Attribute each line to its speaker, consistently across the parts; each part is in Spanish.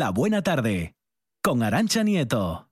Speaker 1: La Buena Tarde, con Arancha Nieto.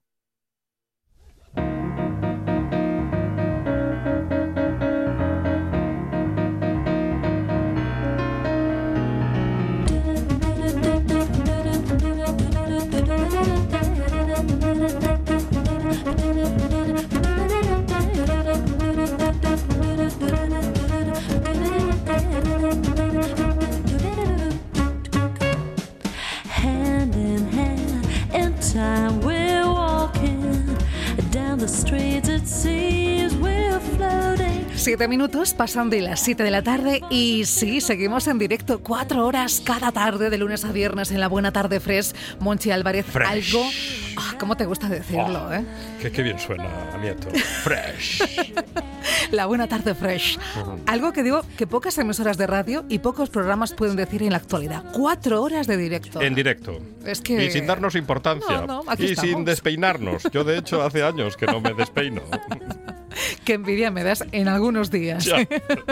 Speaker 2: 7 minutos pasan de las 7 de la tarde y sí, seguimos en directo 4 horas cada tarde de lunes a viernes en la Buena Tarde Fresh. Monchi Álvarez,
Speaker 3: Fresh.
Speaker 2: algo ¿Cómo te gusta decirlo, eh?
Speaker 3: Qué, qué bien suena, Nieto. Fresh.
Speaker 2: La Buena Tarde Fresh. Algo que digo que pocas emisoras de radio y pocos programas pueden decir en la actualidad. Cuatro horas de directo.
Speaker 3: En directo.
Speaker 2: Es que-
Speaker 3: Y sin darnos importancia.
Speaker 2: No, no, aquí
Speaker 3: y
Speaker 2: estamos.
Speaker 3: sin despeinarnos. Yo, de hecho, hace años que no me despeino.
Speaker 2: Qué envidia me das en algunos días.
Speaker 3: Ya.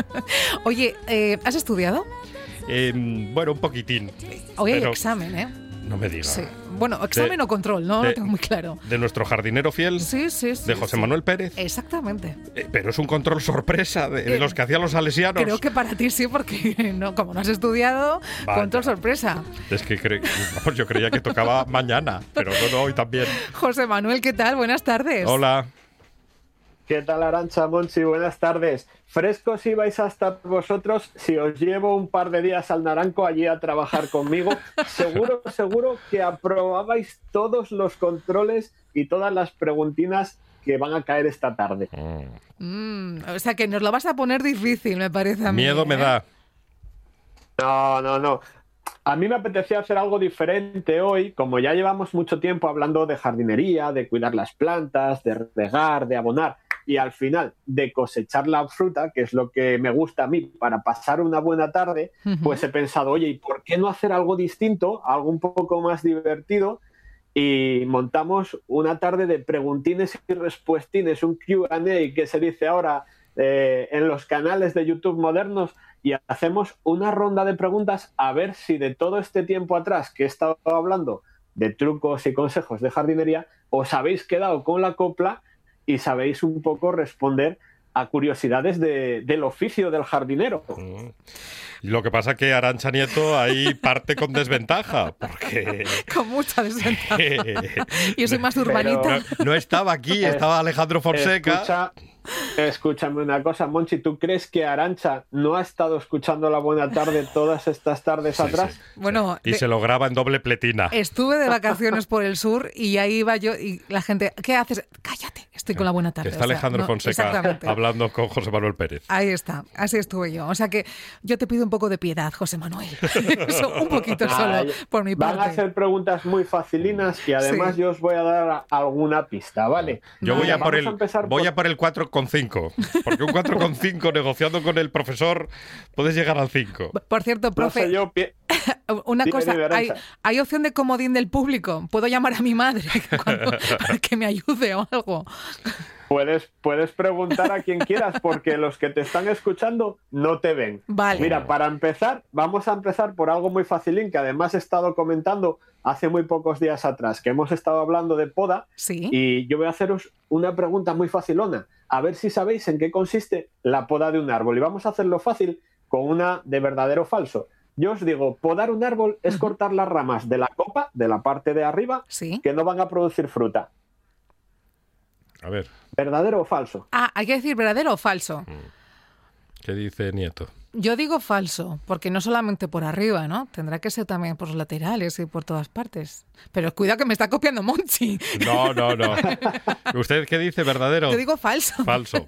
Speaker 2: Oye, eh, ¿has estudiado?
Speaker 3: Em, bueno, un poquitín.
Speaker 2: Hoy hay
Speaker 3: Pero
Speaker 2: examen, ¿eh?
Speaker 3: No me digas.
Speaker 2: Sí. Bueno, examen
Speaker 3: De-
Speaker 2: o control, no
Speaker 3: de-
Speaker 2: lo tengo muy claro.
Speaker 3: De nuestro jardinero fiel,
Speaker 2: Sí, sí, sí.
Speaker 3: de José
Speaker 2: sí.
Speaker 3: Manuel Pérez.
Speaker 2: Exactamente.
Speaker 3: Eh, pero es un control sorpresa de,
Speaker 2: Eh,
Speaker 3: los que hacían los salesianos.
Speaker 2: Creo que para ti sí, porque no, como no has estudiado,
Speaker 3: Vaya.
Speaker 2: control sorpresa.
Speaker 3: Es que cre- yo creía que tocaba mañana, pero no, no, hoy también.
Speaker 2: José Manuel, ¿qué tal? Buenas tardes.
Speaker 3: Hola.
Speaker 4: ¿Qué tal, Arancha Monchi? Buenas tardes. Frescos ibais a estar vosotros si os llevo un par de días al Naranco allí a trabajar conmigo. Seguro, seguro que aprobabais todos los controles y todas las preguntinas que van a caer esta tarde.
Speaker 2: Mm, o sea que nos lo vas a poner difícil, me parece a mí.
Speaker 3: Miedo me
Speaker 2: ¿eh?
Speaker 3: da.
Speaker 4: No, no, no. A mí me apetecía hacer algo diferente hoy, como ya llevamos mucho tiempo hablando de jardinería, de cuidar las plantas, de regar, de abonar y al final de cosechar la fruta, que es lo que me gusta a mí para pasar una buena tarde, pues he pensado, oye, ¿y por qué no hacer algo distinto, algo un poco más divertido? Y montamos una tarde de preguntines y respuestines, un QA que se dice ahora eh, en los canales de YouTube modernos, y hacemos una ronda de preguntas a ver si de todo este tiempo atrás que he estado hablando de trucos y consejos de jardinería, os habéis quedado con la copla y sabéis un poco responder a curiosidades de- del oficio del jardinero.
Speaker 3: Mm. Y lo que pasa que Arancha Nieto ahí parte con desventaja, porque
Speaker 2: Con mucha desventaja. Yo soy más
Speaker 4: Pero-
Speaker 2: urbanita.
Speaker 3: no, no estaba aquí, estaba Alejandro Fonseca.
Speaker 4: Escucha, escúchame una cosa, Monchi, ¿tú crees que Arancha no ha estado escuchando la buena tarde todas estas tardes
Speaker 3: Sí,
Speaker 4: atrás?
Speaker 3: sí.
Speaker 2: Bueno,
Speaker 3: Y
Speaker 2: de-
Speaker 3: se lo graba en doble pletina.
Speaker 2: estuve de vacaciones por el sur y ahí iba yo y la gente, ¿qué haces? Cállate, estoy con la buena
Speaker 3: Que
Speaker 2: tarde.
Speaker 3: está
Speaker 2: O sea,
Speaker 3: Alejandro
Speaker 2: no,
Speaker 3: Fonseca hablando con José Manuel Pérez.
Speaker 2: Ahí está, así estuve yo. O sea que yo te pido un poco de piedad, José Manuel. Eso, un poquito solo,
Speaker 4: Ay,
Speaker 2: por mi
Speaker 4: Van a
Speaker 2: parte.
Speaker 4: ser preguntas muy facilinas y además
Speaker 2: Sí.
Speaker 4: yo os voy a dar alguna pista, ¿vale?
Speaker 3: Yo voy
Speaker 2: Vale,
Speaker 3: a por
Speaker 4: vamos
Speaker 3: el
Speaker 4: a empezar
Speaker 3: voy
Speaker 4: por-
Speaker 3: a por el 4,5, porque un 4,5 negociando con el profesor puedes llegar al 5.
Speaker 2: Por cierto,
Speaker 4: No
Speaker 2: profe,
Speaker 4: sé yo, pi-
Speaker 2: una
Speaker 4: Dime,
Speaker 2: cosa, hay, opción de comodín del público. Puedo llamar a mi madre cuando- para que me ayude o algo.
Speaker 4: puedes, puedes preguntar a quien quieras porque los que te están escuchando no te ven.
Speaker 2: Vale.
Speaker 4: Mira, para empezar, vamos a empezar por algo muy facilín que además he estado comentando hace muy pocos días atrás, que hemos estado hablando de poda
Speaker 2: Sí.
Speaker 4: y yo voy a haceros una pregunta muy facilona, a ver si sabéis en qué consiste la poda de un árbol y vamos a hacerlo fácil con una de verdadero o falso. Yo os digo, podar un árbol es cortar las ramas de la copa, de la parte de arriba,
Speaker 2: Sí.
Speaker 4: que no van a producir fruta.
Speaker 3: A ver,
Speaker 4: ¿Verdadero o falso?
Speaker 2: Ah, hay que decir verdadero o falso.
Speaker 3: ¿qué dice Nieto?
Speaker 2: Yo digo falso, porque no solamente por arriba, ¿no? Tendrá que ser también por los laterales y por todas partes. Pero cuidado que me está copiando Monchi.
Speaker 3: No, no, no. ¿Usted qué dice? ¿Verdadero?
Speaker 2: Yo digo falso.
Speaker 3: Falso.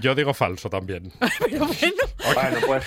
Speaker 3: Yo digo falso también.
Speaker 2: Pero bueno,
Speaker 4: Bueno, pues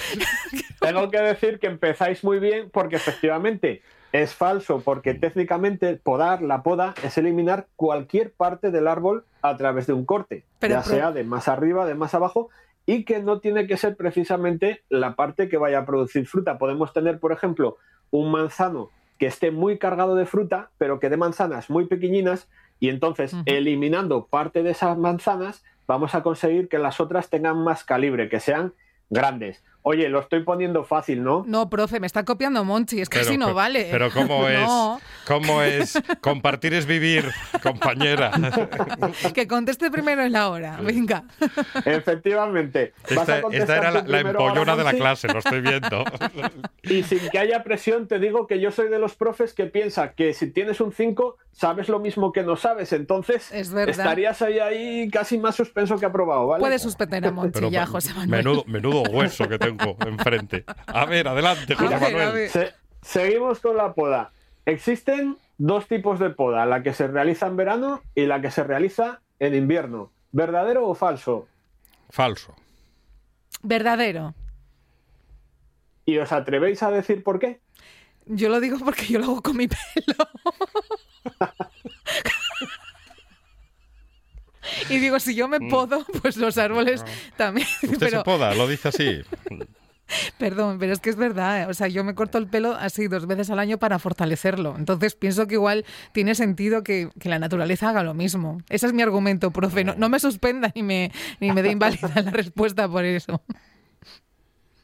Speaker 4: tengo que decir que empezáis muy bien porque efectivamente es falso, porque técnicamente podar, la poda, es eliminar cualquier parte del árbol a través de un corte,
Speaker 2: Pero
Speaker 4: ya sea de más arriba, de más abajo, y que no tiene que ser precisamente la parte que vaya a producir fruta. Podemos tener, por ejemplo, un manzano que esté muy cargado de fruta, pero que dé manzanas muy pequeñinas, y entonces, eliminando parte de esas manzanas, vamos a conseguir que las otras tengan más calibre, que sean grandes. Oye, lo estoy poniendo fácil, ¿no?
Speaker 2: no, profe, me está copiando Monchi. Es que
Speaker 3: Pero-
Speaker 2: así no
Speaker 3: pero-
Speaker 2: vale.
Speaker 3: pero ¿cómo es?
Speaker 2: No.
Speaker 3: ¿Cómo es? Compartir es vivir, compañera.
Speaker 2: Que conteste primero en la hora. Venga.
Speaker 4: Efectivamente. Vas a
Speaker 3: Esta, era la,
Speaker 4: ahora,
Speaker 3: empollona de la clase, lo estoy viendo.
Speaker 4: Y sin que haya presión, te digo que yo soy de los profes que piensa que si tienes un 5, sabes lo mismo que no sabes. Entonces,
Speaker 2: Es
Speaker 4: estarías ahí, ahí casi más suspenso que aprobado, ¿vale?
Speaker 2: Puedes suspender a Monchi
Speaker 3: Pero
Speaker 2: ya, José Manuel.
Speaker 3: menudo, menudo hueso que tengo enfrente. A ver, adelante,
Speaker 2: A
Speaker 3: José
Speaker 2: ver,
Speaker 3: Manuel.
Speaker 2: a ver.
Speaker 4: Se- seguimos con la poda. Existen dos tipos de poda, la que se realiza en verano y la que se realiza en invierno. ¿Verdadero o falso?
Speaker 3: Falso.
Speaker 2: Verdadero.
Speaker 4: ¿Y os atrevéis a decir por qué?
Speaker 2: Yo lo digo porque yo lo hago con mi pelo. y digo, si yo me podo, pues los árboles también.
Speaker 3: Mm. Usted
Speaker 2: Pero,
Speaker 3: se poda, lo dice así.
Speaker 2: perdón, pero es que es verdad. ¿eh? O sea, yo me corto el pelo así dos veces al año para fortalecerlo. Entonces pienso que igual tiene sentido que, que la naturaleza haga lo mismo. Ese es mi argumento, profe. No, no me suspenda ni me, ni me dé inválida la respuesta por eso.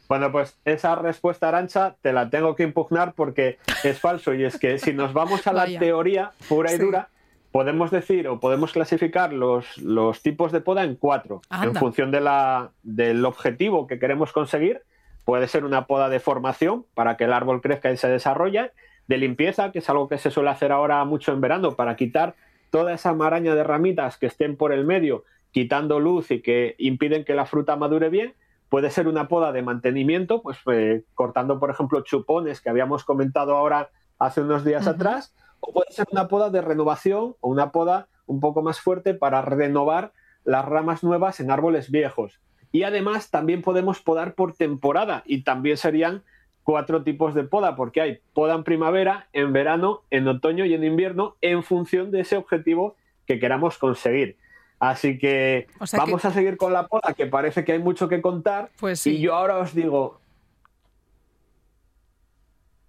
Speaker 4: Bueno, pues esa respuesta arancha te la tengo que impugnar porque es falso. Y es que si nos vamos a la
Speaker 2: Vaya.
Speaker 4: teoría pura y
Speaker 2: Sí.
Speaker 4: dura, podemos decir o podemos clasificar los, los tipos de poda en cuatro. En función de la, del objetivo que queremos conseguir, puede ser una poda de formación para que el árbol crezca y se desarrolle, de limpieza, que es algo que se suele hacer ahora mucho en verano, para quitar toda esa maraña de ramitas que estén por el medio, quitando luz y que impiden que la fruta madure bien. Puede ser una poda de mantenimiento, pues eh, cortando, por ejemplo, chupones que habíamos comentado ahora hace unos días atrás, o puede ser una poda de renovación o una poda un poco más fuerte para renovar las ramas nuevas en árboles viejos. Y además también podemos podar por temporada y también serían cuatro tipos de poda, porque hay poda en primavera, en verano, en otoño y en invierno, en función de ese objetivo que queramos conseguir. Así que
Speaker 2: O sea que-
Speaker 4: vamos a seguir con la poda, que parece que hay mucho que contar.
Speaker 2: Pues sí.
Speaker 4: Y yo ahora os digo,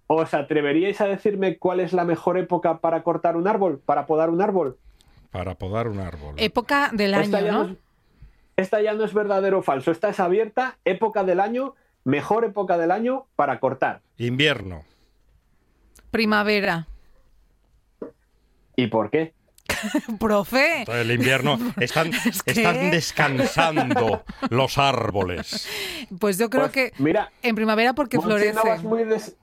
Speaker 4: ¿os atreveríais a decirme cuál es la mejor época para cortar un árbol, para podar un árbol?
Speaker 3: Para podar un árbol.
Speaker 2: Época del
Speaker 4: Esta
Speaker 2: año,
Speaker 4: ya
Speaker 2: ¿no?
Speaker 4: es- esta ya no es verdadero o falso, esta es abierta, época del año, mejor época del año para cortar.
Speaker 3: Invierno.
Speaker 2: Primavera.
Speaker 4: ¿Y por qué?
Speaker 2: Profe.
Speaker 3: El invierno. Están,
Speaker 2: Es que-
Speaker 3: están descansando los árboles.
Speaker 2: Pues yo creo
Speaker 4: Pues,
Speaker 2: que
Speaker 4: Mira,
Speaker 2: en primavera porque
Speaker 4: Monchi
Speaker 2: florece.
Speaker 4: no, vas muy des-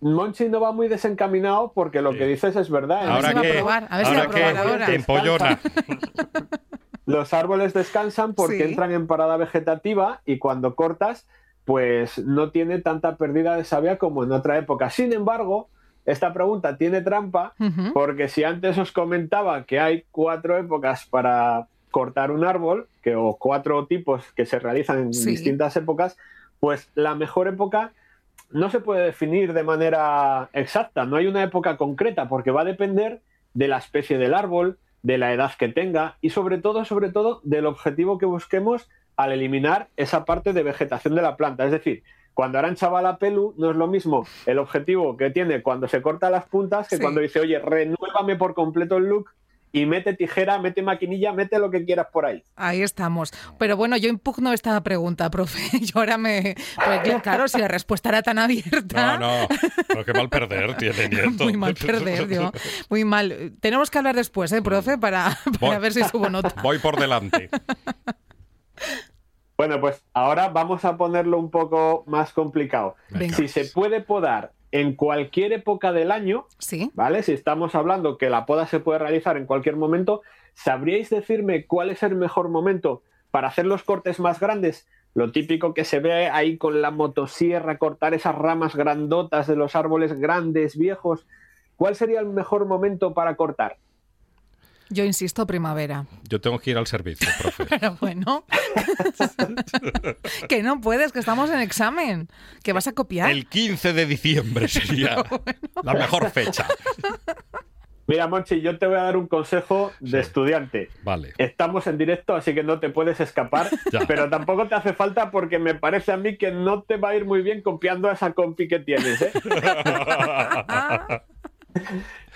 Speaker 4: Monchi no va muy desencaminado porque lo
Speaker 3: Sí.
Speaker 4: que dices es verdad. ¿eh?
Speaker 3: Ahora
Speaker 2: a
Speaker 3: que,
Speaker 2: probar, a ver si
Speaker 3: ahora
Speaker 2: va a probar
Speaker 3: que
Speaker 2: ahora.
Speaker 3: empollona.
Speaker 4: Los árboles descansan porque
Speaker 2: Sí.
Speaker 4: entran en parada vegetativa y cuando cortas, pues no tiene tanta pérdida de savia como en otra época. Sin embargo, esta pregunta tiene trampa porque si antes os comentaba que hay cuatro épocas para cortar un árbol, que, o cuatro tipos que se realizan en
Speaker 2: Sí.
Speaker 4: distintas épocas, pues la mejor época no se puede definir de manera exacta, no hay una época concreta porque va a depender de la especie del árbol, de la edad que tenga y sobre todo, sobre todo, del objetivo que busquemos al eliminar esa parte de vegetación de la planta. Es decir, cuando Arancha va a la pelu, no es lo mismo el objetivo que tiene cuando se corta las puntas que
Speaker 2: Sí.
Speaker 4: cuando dice, oye, renuévame por completo el look y mete tijera, mete maquinilla, mete lo que quieras por ahí.
Speaker 2: Ahí estamos. Pero bueno, yo impugno esta pregunta, profe. Yo ahora me. Porque claro, si la respuesta era tan abierta.
Speaker 3: No, no. Pero qué mal perder tiene Nieto.
Speaker 2: Muy mal perder, yo. Muy mal. Tenemos que hablar después, ¿eh, profe? Para, para
Speaker 3: Voy.
Speaker 2: ver si subo nota.
Speaker 3: Voy por delante.
Speaker 4: Bueno, pues ahora vamos a ponerlo un poco más complicado.
Speaker 2: Venga.
Speaker 4: Si se puede podar en cualquier época del año,
Speaker 2: Sí.
Speaker 4: ¿vale? Si estamos hablando que la poda se puede realizar en cualquier momento, ¿sabríais decirme cuál es el mejor momento para hacer los cortes más grandes? Lo típico que se ve ahí con la motosierra, cortar esas ramas grandotas de los árboles grandes, viejos. ¿Cuál sería el mejor momento para cortar?
Speaker 2: Yo insisto, primavera.
Speaker 3: Yo tengo que ir al servicio, profe.
Speaker 2: Pero bueno. que no puedes, que estamos en examen. Que vas a copiar.
Speaker 3: El 15 de diciembre sería la mejor fecha.
Speaker 4: Mira, Monchi, yo te voy a dar un consejo de estudiante.
Speaker 3: Vale.
Speaker 4: Estamos en directo, así que no te puedes escapar,
Speaker 3: Ya.
Speaker 4: pero tampoco te hace falta porque me parece a mí que no te va a ir muy bien copiando a esa compi que tienes. ¿eh?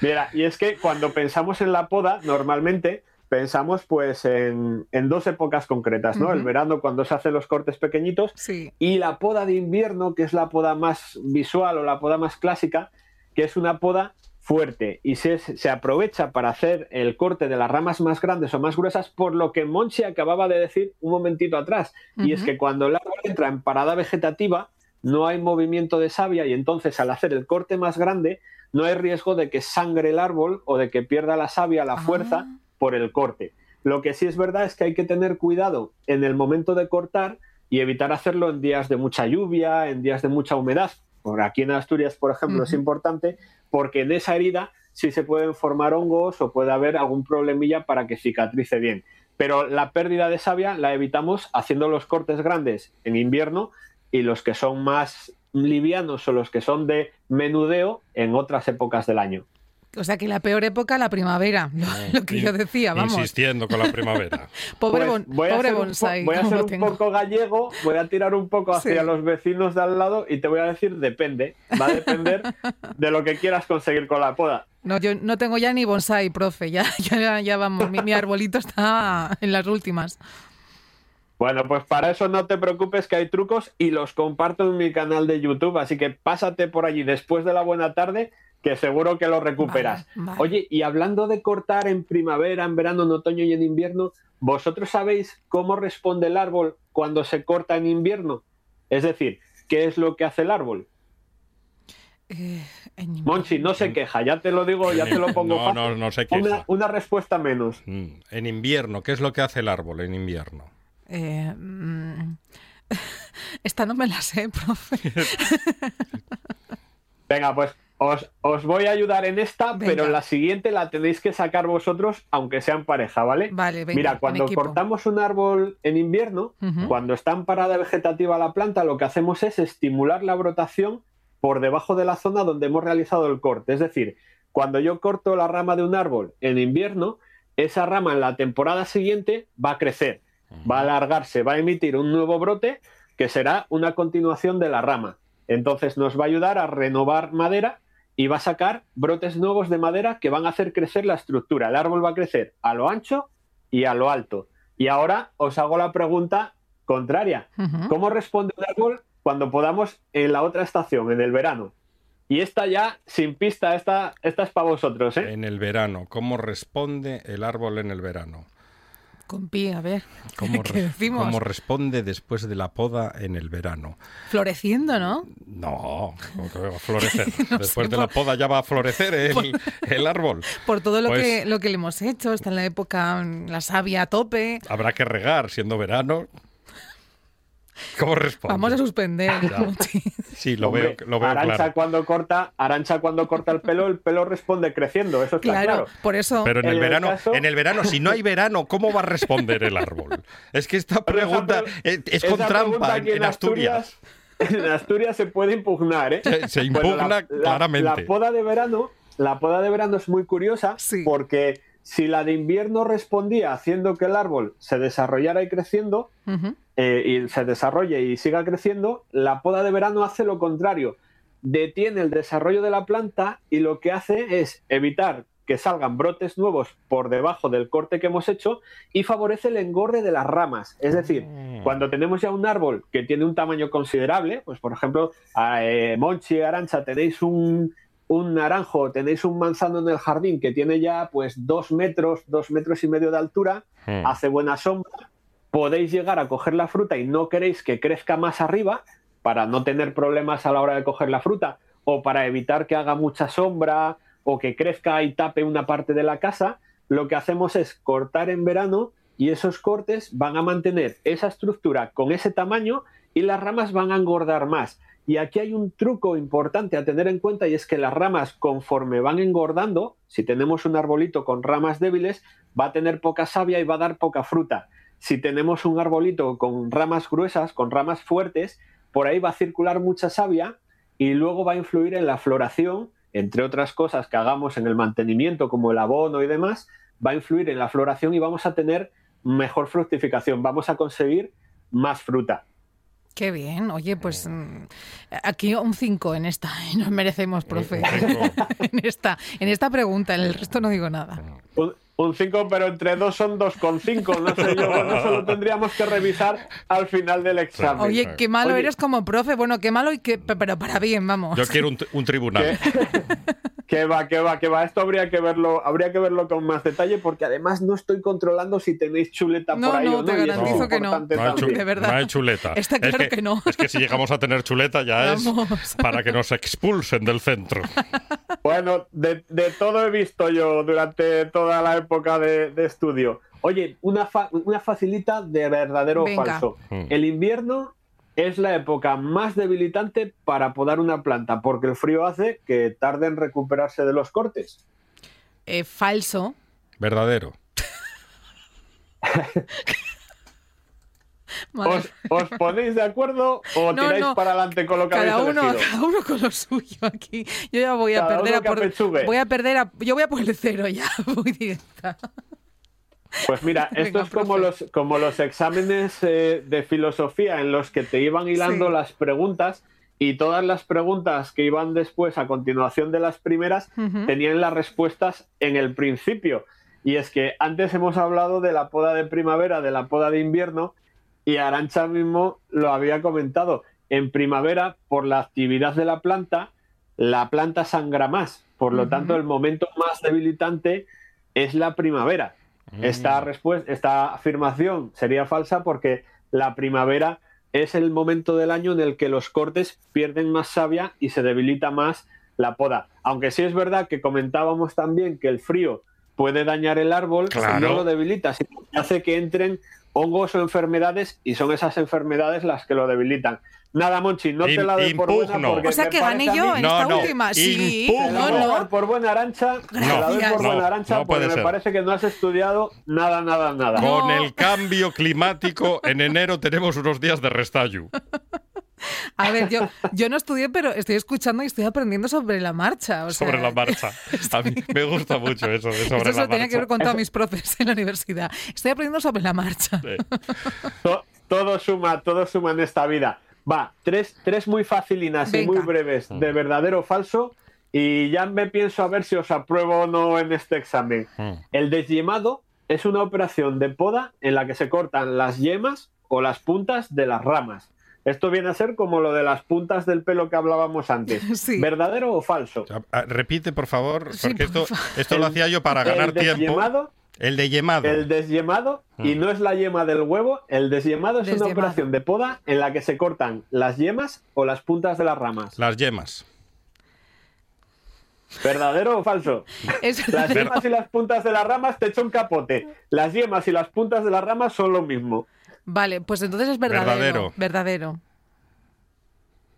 Speaker 4: Mira, y es que cuando pensamos en la poda, normalmente pensamos pues en, en dos épocas concretas, ¿no? El verano cuando se hacen los cortes pequeñitos
Speaker 2: Sí.
Speaker 4: y la poda de invierno, que es la poda más visual o la poda más clásica, que es una poda fuerte y se, se aprovecha para hacer el corte de las ramas más grandes o más gruesas, por lo que Monchi acababa de decir un momentito atrás, y es que cuando el árbol entra en parada vegetativa, no hay movimiento de savia y entonces al hacer el corte más grande, no hay riesgo de que sangre el árbol o de que pierda la savia, la
Speaker 2: Ah.
Speaker 4: fuerza por el corte. Lo que sí es verdad es que hay que tener cuidado en el momento de cortar y evitar hacerlo en días de mucha lluvia, en días de mucha humedad. Por aquí en Asturias, por ejemplo, es importante porque en esa herida sí se pueden formar hongos o puede haber algún problemilla para que cicatrice bien. Pero la pérdida de savia la evitamos haciendo los cortes grandes en invierno y los que son más livianos o los que son de menudeo en otras épocas del año.
Speaker 2: O sea que la peor época, la primavera, lo, lo que
Speaker 3: In-
Speaker 2: yo decía, vamos.
Speaker 3: Insistiendo con la primavera.
Speaker 2: Pobre,
Speaker 4: Pues voy
Speaker 2: pobre bonsai.
Speaker 4: voy a ser un
Speaker 2: tengo.
Speaker 4: poco gallego, voy a tirar un poco hacia
Speaker 2: Sí.
Speaker 4: los vecinos de al lado y te voy a decir depende. Va a depender de lo que quieras conseguir con la poda.
Speaker 2: No, yo no tengo ya ni bonsai, profe. Ya, ya, ya vamos. Mi, mi arbolito está en las últimas.
Speaker 4: Bueno, pues para eso no te preocupes que hay trucos y los comparto en mi canal de YouTube, así que pásate por allí después de la buena tarde que seguro que lo recuperas.
Speaker 2: Vale, vale.
Speaker 4: Oye, y hablando de cortar en primavera, en verano, en otoño y en invierno, ¿vosotros sabéis cómo responde el árbol cuando se corta en invierno? Es decir, ¿qué es lo que hace el árbol?
Speaker 2: Eh, en-
Speaker 4: Monchi, no se queja, ya te lo digo, ya te lo pongo
Speaker 3: No,
Speaker 4: fácil.
Speaker 3: no, no se
Speaker 4: una,
Speaker 3: queja.
Speaker 4: una respuesta menos.
Speaker 3: Mm, En invierno, ¿qué es lo que hace el árbol en invierno?
Speaker 2: Eh, mm, esta no me la sé, profe.
Speaker 4: Venga, pues os, os voy a ayudar en esta,
Speaker 2: Venga.
Speaker 4: pero la siguiente la tenéis que sacar vosotros, aunque sea en pareja, ¿vale?
Speaker 2: Vale, venga,
Speaker 4: Mira,
Speaker 2: en
Speaker 4: cuando cortamos un árbol en invierno, cuando está en parada vegetativa la planta, lo que hacemos es estimular la brotación por debajo de la zona donde hemos realizado el corte. Es decir, cuando yo corto la rama de un árbol en invierno, esa rama en la temporada siguiente va a crecer, va a alargarse, va a emitir un nuevo brote que será una continuación de la rama. Entonces nos va a ayudar a renovar madera y va a sacar brotes nuevos de madera que van a hacer crecer la estructura. El árbol va a crecer a lo ancho y a lo alto. Y ahora os hago la pregunta contraria. ¿Cómo responde un árbol cuando podamos en la otra estación, en el verano? Y esta ya, sin pista, esta, esta es para vosotros, ¿eh?
Speaker 3: En el verano, ¿cómo responde el árbol en el verano?
Speaker 2: Con pie, a ver.
Speaker 3: ¿Cómo,
Speaker 2: ¿Qué
Speaker 3: re-
Speaker 2: decimos?
Speaker 3: cómo responde después de la poda en el verano?
Speaker 2: Floreciendo, ¿no?
Speaker 3: No, ¿cómo que va a florecer.
Speaker 2: No
Speaker 3: después
Speaker 2: sé,
Speaker 3: de la poda ya va a florecer el, el árbol.
Speaker 2: Por todo lo,
Speaker 3: Pues-
Speaker 2: que, lo que le hemos hecho. Está en la época, mm, la savia a tope.
Speaker 3: Habrá que regar siendo verano. ¿Cómo responde?
Speaker 2: Vamos a suspender.
Speaker 3: Sí, lo
Speaker 4: Hombre,
Speaker 3: veo, lo veo
Speaker 4: Arancha
Speaker 3: claro.
Speaker 4: cuando corta, Arancha cuando corta el pelo, el pelo responde creciendo, eso está
Speaker 2: Claro,
Speaker 4: claro.
Speaker 2: por eso.
Speaker 3: Pero en
Speaker 4: En
Speaker 3: el
Speaker 4: el
Speaker 3: verano,
Speaker 4: caso-
Speaker 3: en el verano, si no hay verano, ¿cómo va a responder el árbol? Es que esta pregunta
Speaker 4: pre-
Speaker 3: es, es
Speaker 4: esa
Speaker 3: con trampa en, Asturias.
Speaker 4: En Asturias se puede impugnar, ¿eh?
Speaker 3: Se, impugna
Speaker 4: la- la-
Speaker 3: claramente.
Speaker 4: La poda de verano, la poda de verano es muy curiosa
Speaker 2: Sí.
Speaker 4: porque si la de invierno respondía haciendo que el árbol se desarrollara y creciendo
Speaker 2: Ujú.
Speaker 4: Eh, y se desarrolle y siga creciendo, la poda de verano hace lo contrario. Detiene el desarrollo de la planta y lo que hace es evitar que salgan brotes nuevos por debajo del corte que hemos hecho y favorece el engorde de las ramas. Es decir,
Speaker 3: Mm.
Speaker 4: cuando tenemos ya un árbol que tiene un tamaño considerable, pues por ejemplo, a, eh, Monchi, Arancha, tenéis un, un naranjo, tenéis un manzano en el jardín que tiene ya pues dos metros, dos metros y medio de altura,
Speaker 3: Mm.
Speaker 4: hace buena sombra, podéis llegar a coger la fruta y no queréis que crezca más arriba para no tener problemas a la hora de coger la fruta o para evitar que haga mucha sombra o que crezca y tape una parte de la casa, lo que hacemos es cortar en verano y esos cortes van a mantener esa estructura con ese tamaño y las ramas van a engordar más. Y aquí hay un truco importante a tener en cuenta y es que las ramas conforme van engordando, si tenemos un arbolito con ramas débiles, va a tener poca savia y va a dar poca fruta. Si tenemos un arbolito con ramas gruesas, con ramas fuertes, por ahí va a circular mucha savia y luego va a influir en la floración, entre otras cosas que hagamos en el mantenimiento como el abono y demás, va a influir en la floración y vamos a tener mejor fructificación, vamos a conseguir más fruta.
Speaker 2: Qué bien. Oye, pues mm, aquí un 5 en esta. ¿eh? Nos merecemos, profe.
Speaker 3: cinco.
Speaker 2: en, esta, en esta pregunta. En el resto no digo nada.
Speaker 4: Un 5, pero entre dos son 2,5. No sé yo, bueno, eso lo tendríamos que revisar al final del examen.
Speaker 2: Oye, qué malo
Speaker 4: Oye.
Speaker 2: eres como profe. Bueno, qué malo y qué, pero para bien, vamos.
Speaker 3: Yo quiero un, un tribunal.
Speaker 4: Que va, que va, que va. Esto habría que verlo, habría que verlo con más detalle, porque además no estoy controlando si tenéis chuleta
Speaker 2: No,
Speaker 4: por ahí
Speaker 2: no,
Speaker 4: o no.
Speaker 2: te
Speaker 4: es
Speaker 2: garantizo que no.
Speaker 3: No hay.
Speaker 2: De verdad.
Speaker 3: no hay chuleta.
Speaker 2: Está
Speaker 3: Es
Speaker 2: claro que no.
Speaker 3: Es que si llegamos a tener chuleta ya es para que nos expulsen del centro.
Speaker 4: Bueno, de, de todo he visto yo durante toda la época de, de estudio. Oye, una, fa- una facilita de verdadero o falso.
Speaker 3: Mm.
Speaker 4: El invierno es la época más debilitante para podar una planta, porque el frío hace que tarde en recuperarse de los cortes.
Speaker 2: Eh, falso.
Speaker 3: Verdadero.
Speaker 4: ¿Os, os ponéis de acuerdo o
Speaker 2: No,
Speaker 4: tiráis
Speaker 2: no.
Speaker 4: para adelante con lo que
Speaker 2: Cada
Speaker 4: habéis
Speaker 2: uno, cada uno con lo suyo aquí. Yo ya voy a
Speaker 4: Cada
Speaker 2: perder a por. Voy a perder a. Yo voy a por el cero ya, voy directa.
Speaker 4: Pues mira, esto
Speaker 2: Venga,
Speaker 4: es como
Speaker 2: profe.
Speaker 4: los, como los exámenes eh, de filosofía en los que te iban hilando
Speaker 2: Sí.
Speaker 4: las preguntas y todas las preguntas que iban después a continuación de las primeras tenían las respuestas en el principio. Y es que antes hemos hablado de la poda de primavera, de la poda de invierno, y Arancha mismo lo había comentado. En primavera, por la actividad de la planta, la planta sangra más. Por lo tanto, el momento más debilitante es la primavera. Esta, respuesta, esta afirmación sería falsa porque la primavera es el momento del año en el que los cortes pierden más savia y se debilita más la poda. Aunque sí es verdad que comentábamos también que el frío puede dañar el árbol,
Speaker 3: Claro.
Speaker 4: no lo debilita, sino que hace que entren hongos o enfermedades y son esas enfermedades las que lo debilitan. Nada, Monchi, no te
Speaker 3: In-
Speaker 4: la doy por buena porque
Speaker 2: O sea
Speaker 4: me
Speaker 2: que gané
Speaker 4: parece a
Speaker 2: yo
Speaker 4: mí-
Speaker 2: en
Speaker 3: No,
Speaker 2: esta
Speaker 3: no,
Speaker 2: última. Sí,
Speaker 3: impugno.
Speaker 4: te
Speaker 2: no, no.
Speaker 4: por buena arancha, te la doy por buena
Speaker 3: No,
Speaker 4: arancha
Speaker 3: no puede
Speaker 4: porque me
Speaker 3: ser.
Speaker 4: parece que no has estudiado nada, nada, nada.
Speaker 2: No.
Speaker 3: Con el cambio climático, en enero tenemos unos días de restallo.
Speaker 2: A ver, yo, yo no estudié, pero estoy escuchando y estoy aprendiendo sobre la marcha. o sea,
Speaker 3: sobre la marcha. A mí me gusta mucho eso de sobre
Speaker 2: Esto se
Speaker 3: la
Speaker 2: lo tenía que ver con todos mis profes en la universidad. Estoy aprendiendo sobre la marcha.
Speaker 3: Sí.
Speaker 4: To- todo suma, todo suma en esta vida. Va, tres, tres muy facilinas y muy breves de verdadero o falso. Y ya me pienso a ver si os apruebo o no en este examen.
Speaker 3: Mm.
Speaker 4: El desyemado es una operación de poda en la que se cortan las yemas o las puntas de las ramas. Esto viene a ser como lo de las puntas del pelo que hablábamos antes.
Speaker 2: Sí.
Speaker 4: ¿Verdadero o falso?
Speaker 3: Repite, por favor,
Speaker 2: Sí,
Speaker 3: porque
Speaker 2: por
Speaker 3: esto, lo hacía yo para ganar
Speaker 4: el
Speaker 3: tiempo.
Speaker 4: desyemado
Speaker 3: El de yemado.
Speaker 4: El desyemado, y
Speaker 3: Mm.
Speaker 4: no es la yema del huevo, el desyemado es una operación de poda en la que se cortan las yemas o las puntas de las ramas.
Speaker 3: Las yemas.
Speaker 4: ¿Verdadero o falso?
Speaker 2: Es-
Speaker 4: Las yemas y las puntas de las ramas te echo un capote. Las yemas y las puntas de las ramas son lo mismo.
Speaker 2: Vale, pues entonces es verdadero.
Speaker 3: Verdadero.
Speaker 2: Verdadero.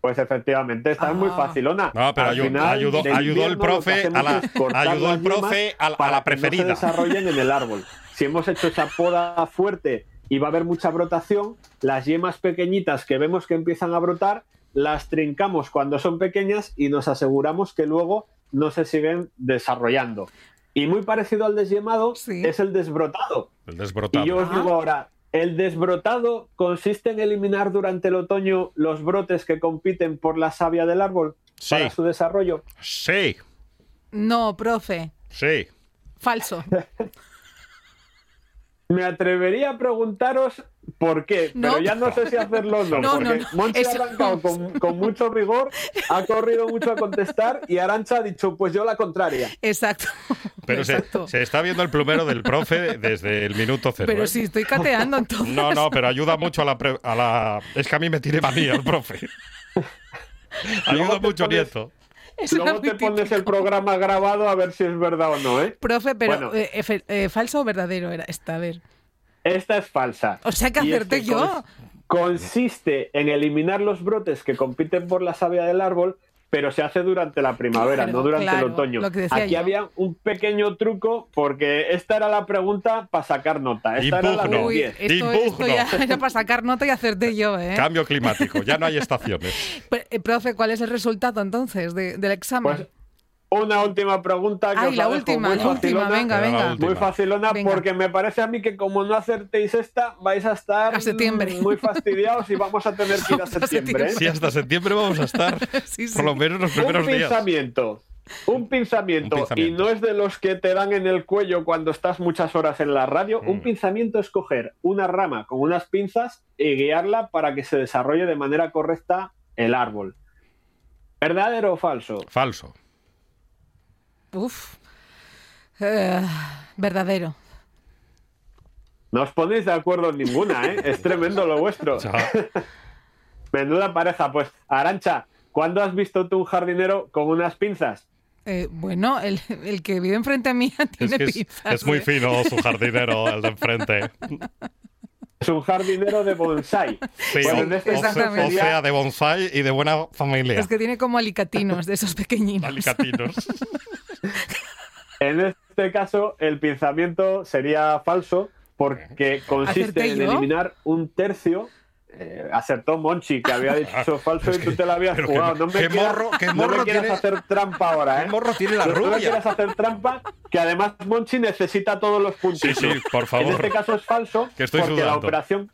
Speaker 4: Pues efectivamente, esta es muy
Speaker 2: Ah.
Speaker 4: facilona.
Speaker 3: No, pero
Speaker 4: Al
Speaker 3: ayu-
Speaker 4: final
Speaker 3: ayudó- ayudó el
Speaker 4: que
Speaker 3: profe a la- ayudó el profe a la- a
Speaker 4: que
Speaker 3: preferida.
Speaker 4: No se desarrollen en el árbol. Si hemos hecho esa poda fuerte y va a haber mucha brotación, las yemas pequeñitas que vemos que empiezan a brotar, las trincamos cuando son pequeñas y nos aseguramos que luego no se siguen desarrollando. Y muy parecido al desyemado
Speaker 2: Sí.
Speaker 4: es el desbrotado.
Speaker 3: El desbrotado.
Speaker 4: Y yo os
Speaker 2: Ah.
Speaker 4: digo ahora, el desbrotado consiste en eliminar durante el otoño los brotes que compiten por la savia del árbol
Speaker 3: Sí.
Speaker 4: para su desarrollo.
Speaker 3: Sí,
Speaker 2: No, profe.
Speaker 3: sí.
Speaker 2: Falso.
Speaker 4: Me atrevería a preguntaros por qué,
Speaker 2: No.
Speaker 4: pero ya no sé si hacerlo o no,
Speaker 2: No,
Speaker 4: porque
Speaker 2: no, no.
Speaker 4: Monchi
Speaker 2: Eso-
Speaker 4: ha arrancado con, con mucho rigor, ha corrido mucho a contestar y Arancha ha dicho, pues yo la contraria.
Speaker 2: Exacto.
Speaker 3: Pero se,
Speaker 2: Exacto.
Speaker 3: se está viendo el plumero del profe desde el minuto cero.
Speaker 2: Pero
Speaker 3: ¿eh?
Speaker 2: sí, estoy cateando entonces.
Speaker 3: No, no, pero ayuda mucho a la, pre- a la... Es que a mí me tiene manía el profe. ayuda mucho,
Speaker 4: pones-
Speaker 3: Nieto.
Speaker 2: Era
Speaker 4: Luego te pones
Speaker 2: típico.
Speaker 4: el programa grabado a ver si es verdad o no, ¿eh?
Speaker 2: Profe, pero
Speaker 4: Bueno.
Speaker 2: eh, eh, falso o verdadero era esta, a ver.
Speaker 4: Esta es falsa.
Speaker 2: O sea que acerté
Speaker 4: que
Speaker 2: yo.
Speaker 4: cons- Consiste en eliminar los brotes que compiten por la savia del árbol, pero se hace durante la primavera,
Speaker 2: Claro,
Speaker 4: no durante
Speaker 2: claro,
Speaker 4: el otoño. Aquí
Speaker 2: yo.
Speaker 4: había un pequeño truco, porque esta era la pregunta para sacar nota. Esta era la
Speaker 2: Uy,
Speaker 4: 10.
Speaker 2: esto,
Speaker 3: Impugno.
Speaker 2: esto ya era para sacar nota y acerté yo, ¿eh?
Speaker 3: Cambio climático, ya no hay estaciones.
Speaker 2: Pero, eh, profe, ¿cuál es el resultado entonces de- del examen?
Speaker 4: Pues una última pregunta que
Speaker 2: Ay,
Speaker 4: os
Speaker 2: la última,
Speaker 4: muy
Speaker 2: la última,
Speaker 4: facilona.
Speaker 2: venga,
Speaker 3: Venga.
Speaker 4: Muy facilona
Speaker 2: Venga.
Speaker 4: porque me parece a mí que como no acertéis esta, vais a estar
Speaker 2: A septiembre.
Speaker 4: mm, muy fastidiados y vamos a tener que ir a septiembre. ¿eh?
Speaker 3: Sí, hasta septiembre vamos a estar
Speaker 2: Sí, sí.
Speaker 3: por lo menos los primeros
Speaker 4: un
Speaker 3: días.
Speaker 4: pinzamiento. Un pinzamiento,
Speaker 3: Un pinzamiento.
Speaker 4: y no es de los que te dan en el cuello cuando estás muchas horas en la radio. Un
Speaker 3: Mm.
Speaker 4: pinzamiento es coger una rama con unas pinzas y guiarla para que se desarrolle de manera correcta el árbol. ¿Verdadero o falso?
Speaker 3: Falso.
Speaker 2: Uf. Eh, verdadero.
Speaker 4: No os ponéis de acuerdo en ninguna, ¿eh? Es tremendo lo vuestro. Menuda pareja. Pues, Arancha, ¿cuándo has visto tú un jardinero con unas pinzas?
Speaker 2: Eh, bueno, el, el que vive enfrente mía
Speaker 3: Es,
Speaker 2: tiene
Speaker 3: que es,
Speaker 2: pinzas.
Speaker 3: es muy
Speaker 2: ¿eh?
Speaker 3: fino su jardinero, el de enfrente.
Speaker 4: Es un jardinero de bonsai.
Speaker 3: Sí,
Speaker 4: Bueno,
Speaker 3: o,
Speaker 4: en este
Speaker 3: o sea- o
Speaker 4: sería-
Speaker 3: sea, de bonsai y de buena familia.
Speaker 2: Es que tiene como alicatinos de esos pequeñinos.
Speaker 3: Alicatinos.
Speaker 4: En este caso, el pinzamiento sería falso porque consiste
Speaker 2: ¿Acerté
Speaker 4: en eliminar un tercio. Eh, acertó Monchi, que había dicho falso y tú te lo habías jugado. No me
Speaker 3: ¿qué
Speaker 4: quieras,
Speaker 3: morro- qué
Speaker 4: no me
Speaker 3: morro
Speaker 4: quieras
Speaker 3: tiene-
Speaker 4: hacer trampa ahora, ¿eh?
Speaker 3: ¿Qué morro tiene la
Speaker 4: No- No me
Speaker 3: rubia?
Speaker 4: quieras hacer trampa, que además Monchi necesita todos los puntos.
Speaker 3: Sí, sí, por
Speaker 4: En
Speaker 3: favor.
Speaker 4: este caso es falso
Speaker 3: Que estoy
Speaker 4: porque la operación,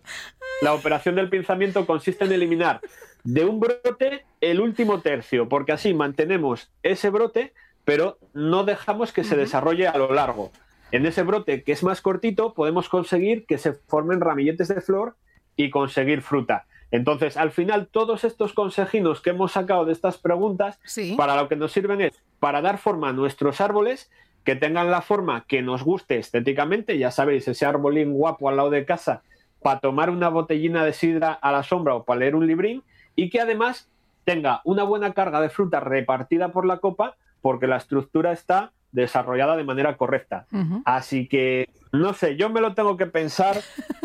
Speaker 4: la operación del pinzamiento consiste en eliminar de un brote el último tercio, porque así mantenemos ese brote, pero no dejamos que se desarrolle a lo largo. En ese brote que es más cortito podemos conseguir que se formen ramilletes de flor y conseguir fruta. Entonces, al final, todos estos consejinos que hemos sacado de estas preguntas
Speaker 2: Sí.
Speaker 4: para lo que nos sirven es para dar forma a nuestros árboles que tengan la forma que nos guste estéticamente, ya sabéis, ese arbolín guapo al lado de casa, para tomar una botellina de sidra a la sombra o para leer un librín, y que además tenga una buena carga de fruta repartida por la copa, porque la estructura está desarrollada de manera correcta. Así que, no sé, yo me lo tengo que pensar.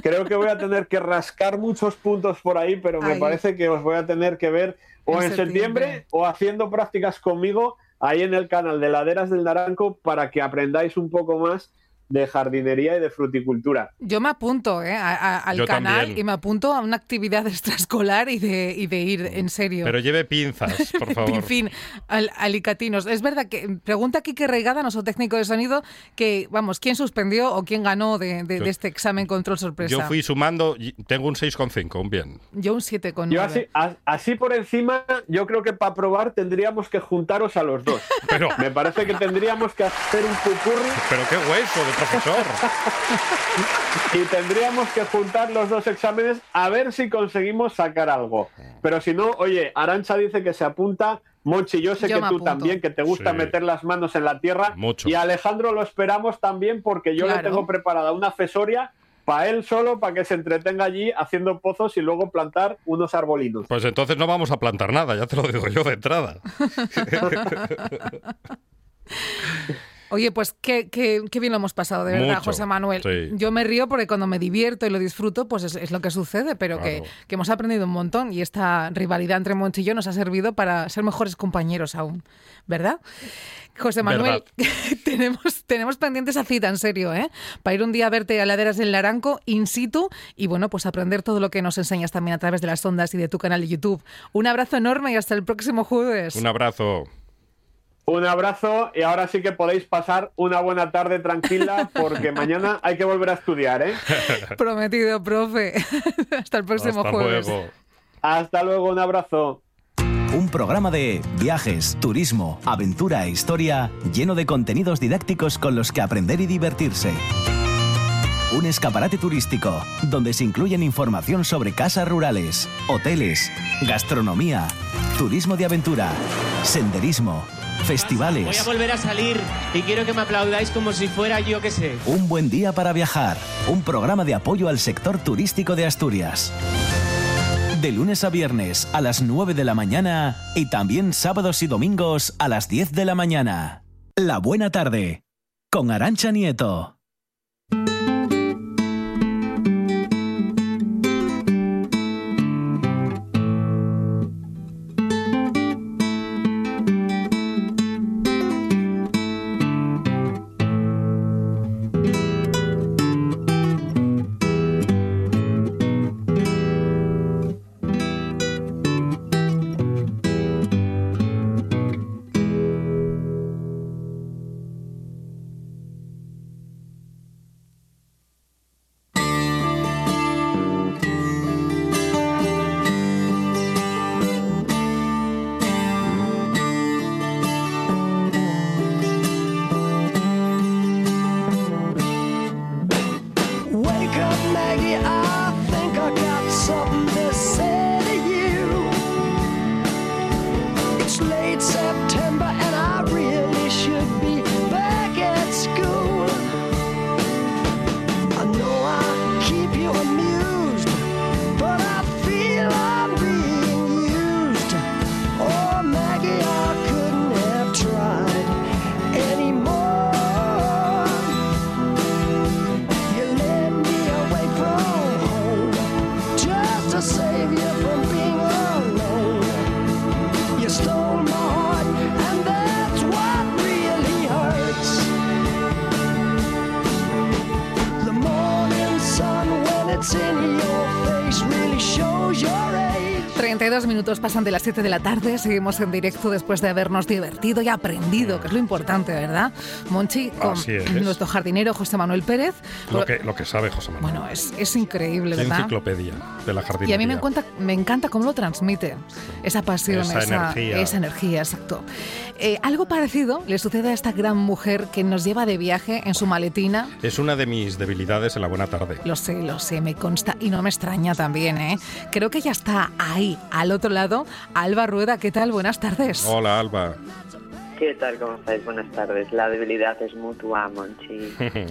Speaker 4: Creo que voy a tener que rascar muchos puntos por ahí, pero me parece que os voy a tener que ver o
Speaker 2: En
Speaker 4: en, septiembre.
Speaker 2: septiembre.
Speaker 4: o haciendo prácticas conmigo ahí en el canal de Laderas del Naranco para que aprendáis un poco más de jardinería y de fruticultura.
Speaker 2: Yo me apunto ¿eh? a- a- al
Speaker 3: Yo
Speaker 2: canal
Speaker 3: también.
Speaker 2: y me apunto a una actividad extraescolar y de, y de ir en serio.
Speaker 3: Pero lleve pinzas, por favor.
Speaker 2: En fin, al- alicatinos. Es verdad que pregunta Quique Reigada, nuestro técnico de sonido, que, vamos, ¿quién suspendió o quién ganó de, de-
Speaker 3: Yo-
Speaker 2: de este examen control sorpresa?
Speaker 3: Yo fui sumando, tengo un 6,5, un bien.
Speaker 2: Yo un 7 con
Speaker 4: Yo así, a- así por encima, yo creo que para probar tendríamos que juntaros a los dos.
Speaker 3: Pero,
Speaker 4: Me parece que tendríamos que hacer un pupurri
Speaker 3: pero qué hueso de profesor.
Speaker 4: y tendríamos que juntar los dos exámenes a ver si conseguimos sacar algo. Pero si no, oye, Arancha dice que se apunta. Monchi, yo sé
Speaker 2: Yo
Speaker 4: que tú
Speaker 2: apunto.
Speaker 4: también, que te gusta
Speaker 3: Sí.
Speaker 4: meter las manos en la tierra.
Speaker 3: Mucho.
Speaker 4: Y a Alejandro lo esperamos también porque yo le
Speaker 2: Claro.
Speaker 4: tengo preparada una fesoria para él solo, para que se entretenga allí haciendo pozos y luego plantar unos arbolinos.
Speaker 3: Pues entonces no vamos a plantar nada, ya te lo digo yo de entrada.
Speaker 2: Oye, pues qué, qué- qué bien lo hemos pasado, de verdad,
Speaker 3: Mucho,
Speaker 2: José Manuel.
Speaker 3: sí.
Speaker 2: Yo me río porque cuando me divierto y lo disfruto, pues es, es lo que sucede, pero que,
Speaker 3: Claro.
Speaker 2: que hemos aprendido un montón y esta rivalidad entre Monchi y yo nos ha servido para ser mejores compañeros aún, ¿verdad? José Manuel, tenemos, tenemos pendiente esa cita, en serio, ¿eh? Para ir un día a verte a laderas del Naranco, in situ, y bueno, pues aprender todo lo que nos enseñas también a través de las ondas y de tu canal de YouTube. Un abrazo enorme y hasta el próximo jueves.
Speaker 3: Un abrazo.
Speaker 4: Un abrazo y ahora sí que podéis pasar una buena tarde tranquila porque mañana hay que volver a estudiar, ¿eh?
Speaker 2: Prometido, profe. hasta el próximo
Speaker 3: Hasta
Speaker 2: jueves.
Speaker 3: luego.
Speaker 4: Hasta luego, un abrazo.
Speaker 1: Un programa de viajes, turismo, aventura e historia lleno de contenidos didácticos con los que aprender y divertirse. Un escaparate turístico donde se incluyen información sobre casas rurales, hoteles, gastronomía, turismo de aventura, senderismo,
Speaker 5: Voy a
Speaker 1: festivales.
Speaker 5: volver a salir y quiero que me aplaudáis como si fuera yo que sé.
Speaker 1: Un buen día para viajar. Un programa de apoyo al sector turístico de Asturias. De lunes a viernes a las 9 de la mañana y también sábados y domingos a las 10 de la mañana. La buena tarde. Con Arancha Nieto.
Speaker 2: Maggie, I 32 minutos pasan de las 7 de la tarde, seguimos en directo después de habernos divertido y aprendido, que es lo importante, ¿verdad? Monchi, con nuestro jardinero José Manuel Pérez.
Speaker 3: Lo que, lo que sabe José Manuel.
Speaker 2: Bueno, es, es increíble, ¿verdad?
Speaker 3: enciclopedia de la jardinería.
Speaker 2: Y a mí me encanta, me encanta cómo lo transmite, esa pasión,
Speaker 3: Esa energía.
Speaker 2: esa energía, exacto. Eh, algo parecido le sucede a esta gran mujer que nos lleva de viaje en su maletina.
Speaker 3: Es una de mis debilidades en la buena tarde.
Speaker 2: Lo sé, lo sé, me consta y no me extraña también, ¿eh? Creo que ya está ahí, al otro lado. Alba Rueda, ¿qué tal? Buenas tardes.
Speaker 3: Hola, Alba.
Speaker 6: ¿Qué tal? ¿Cómo estáis? Buenas tardes. La debilidad es mutua, Monchi.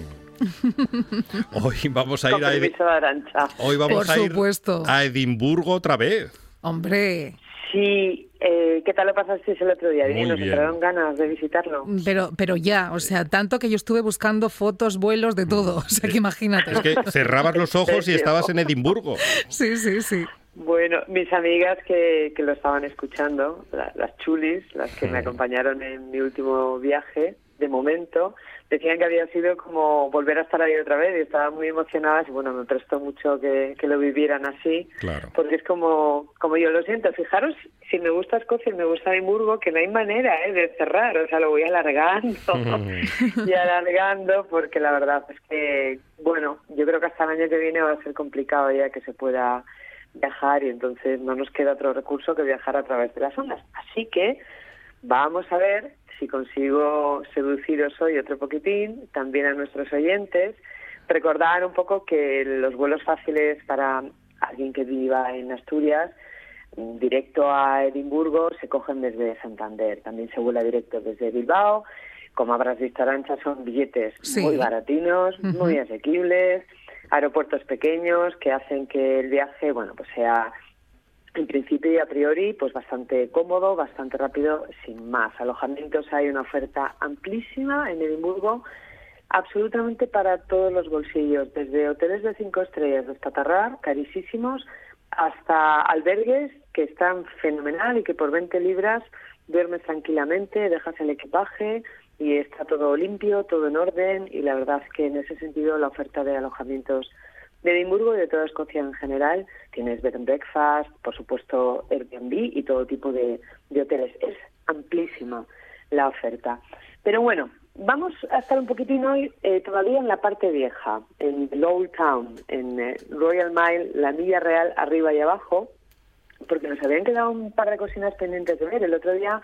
Speaker 3: Hoy vamos a ir a,
Speaker 6: Arancha.
Speaker 3: Hoy vamos
Speaker 2: Por
Speaker 3: a ir
Speaker 2: supuesto.
Speaker 3: a Edimburgo otra vez.
Speaker 2: Hombre,
Speaker 6: Sí, eh, ¿qué tal lo pasasteis el otro día?
Speaker 3: Muy
Speaker 6: Bien, ¿Nos entraron ganas de visitarlo?
Speaker 2: pero, pero ya, o sea, tanto que yo estuve buscando fotos, vuelos, de todo. O sea, que imagínate.
Speaker 3: Es que cerrabas los ojos y estabas en Edimburgo.
Speaker 2: Sí, sí, sí.
Speaker 6: Bueno, mis amigas que, que lo estaban escuchando, la- las chulis, las que me acompañaron en mi último viaje, de momento, decían que había sido como volver a estar ahí otra vez y estaban muy emocionadas y bueno, me prestó mucho que, que lo vivieran así.
Speaker 3: Claro.
Speaker 6: porque es como, como yo lo siento. Fijaros, si me gusta Escocia y me gusta Edimburgo, que no hay manera ¿eh? de cerrar, o sea, lo voy alargando y alargando, porque la verdad es que, bueno, yo creo que hasta el año que viene va a ser complicado ya que se pueda viajar y entonces no nos queda otro recurso que viajar a través de las ondas. Así que vamos a ver si consigo seduciros hoy otro poquitín, también a nuestros oyentes, recordar un poco que los vuelos fáciles para alguien que viva en Asturias, directo a Edimburgo, se cogen desde Santander. También se vuela directo desde Bilbao. Como habrás visto, Arancha, son billetes
Speaker 2: Sí.
Speaker 6: muy baratinos, muy asequibles, aeropuertos pequeños que hacen que el viaje, bueno, pues sea en principio y a priori, pues bastante cómodo, bastante rápido, sin más. Alojamientos hay una oferta amplísima en Edimburgo, absolutamente para todos los bolsillos, desde hoteles de cinco estrellas de espatarrar, carísimos, hasta albergues que están fenomenal y que por 20 libras duermes tranquilamente, dejas el equipaje y está todo limpio, todo en orden y la verdad es que en ese sentido la oferta de alojamientos de Edimburgo y de toda Escocia en general. Tienes bed and breakfast, por supuesto Airbnb y todo tipo de, de hoteles. Es amplísima la oferta. Pero bueno, vamos a estar un poquitín hoy eh, todavía en la parte vieja, en Old Town, en eh, Royal Mile, la milla real arriba y abajo, porque nos habían quedado un par de cocinas pendientes de ver. El otro día,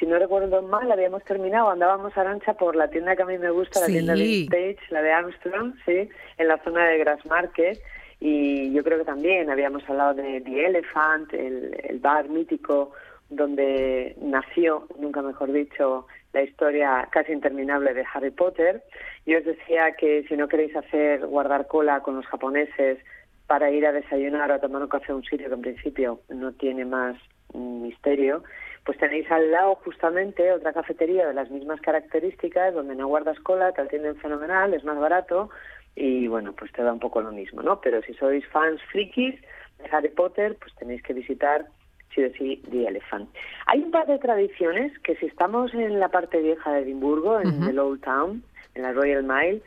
Speaker 6: si no recuerdo mal, habíamos terminado, andábamos a Arancha por la tienda que a mí me gusta, la tienda Vintage, la de Armstrong, sí, en la zona de Grassmarket. Y yo creo que también habíamos hablado de The Elephant, el, el bar mítico donde nació, nunca mejor dicho, la historia casi interminable de Harry Potter. Yo os decía que si no queréis hacer guardar cola con los japoneses para ir a desayunar o a tomar un café a un sitio que en principio no tiene más mm, misterio, pues tenéis al lado justamente otra cafetería de las mismas características donde no guardas cola, te atienden fenomenal, es más barato y bueno, pues te da un poco lo mismo, ¿no? Pero si sois fans frikis de Harry Potter, pues tenéis que visitar sí o sí The Elephant. Hay un par de tradiciones que si estamos en la parte vieja de Edimburgo, en el Old Town, en la Royal Mile,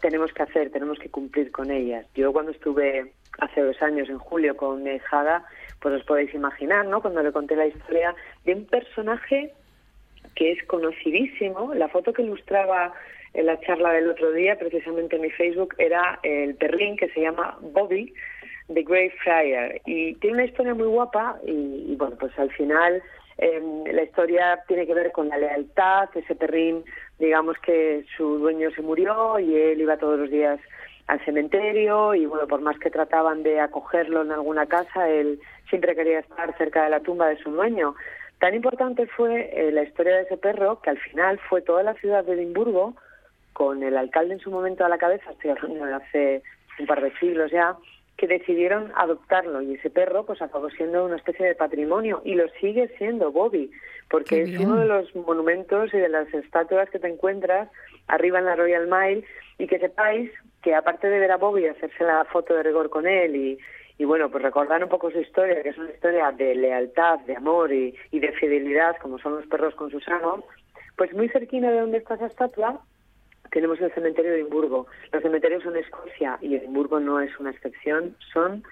Speaker 6: tenemos que hacer, tenemos que cumplir con ellas. Yo cuando estuve hace dos años, en julio, con Nejada, pues os podéis imaginar, ¿no? Cuando le conté la historia de un personaje que es conocidísimo. La foto que ilustraba en la charla del otro día, precisamente en mi Facebook, era el perrín que se llama Bobby, The Grey Friar. Y tiene una historia muy guapa y, bueno, pues al final eh, la historia tiene que ver con la lealtad. Ese perrín, digamos que su dueño se murió y él iba todos los días al cementerio y bueno, por más que trataban de acogerlo en alguna casa, él siempre quería estar cerca de la tumba de su dueño. Tan importante fue eh, la historia de ese perro que al final fue toda la ciudad de Edimburgo, con el alcalde en su momento a la cabeza, estoy hablando de hace un par de siglos ya, que decidieron adoptarlo y ese perro pues acabó siendo una especie de patrimonio y lo sigue siendo Bobby, porque
Speaker 2: Qué
Speaker 6: es
Speaker 2: bien.
Speaker 6: uno de los monumentos y de las estatuas que te encuentras arriba en la Royal Mile y que sepáis que aparte de ver a Bobby y hacerse la foto de rigor con él y, y bueno, pues recordar un poco su historia, que es una historia de lealtad, de amor y, y de fidelidad, como son los perros con sus amos, pues muy cerquina de donde está esa estatua tenemos el cementerio de Edimburgo. Los cementerios en Escocia y Edimburgo no es una excepción, son,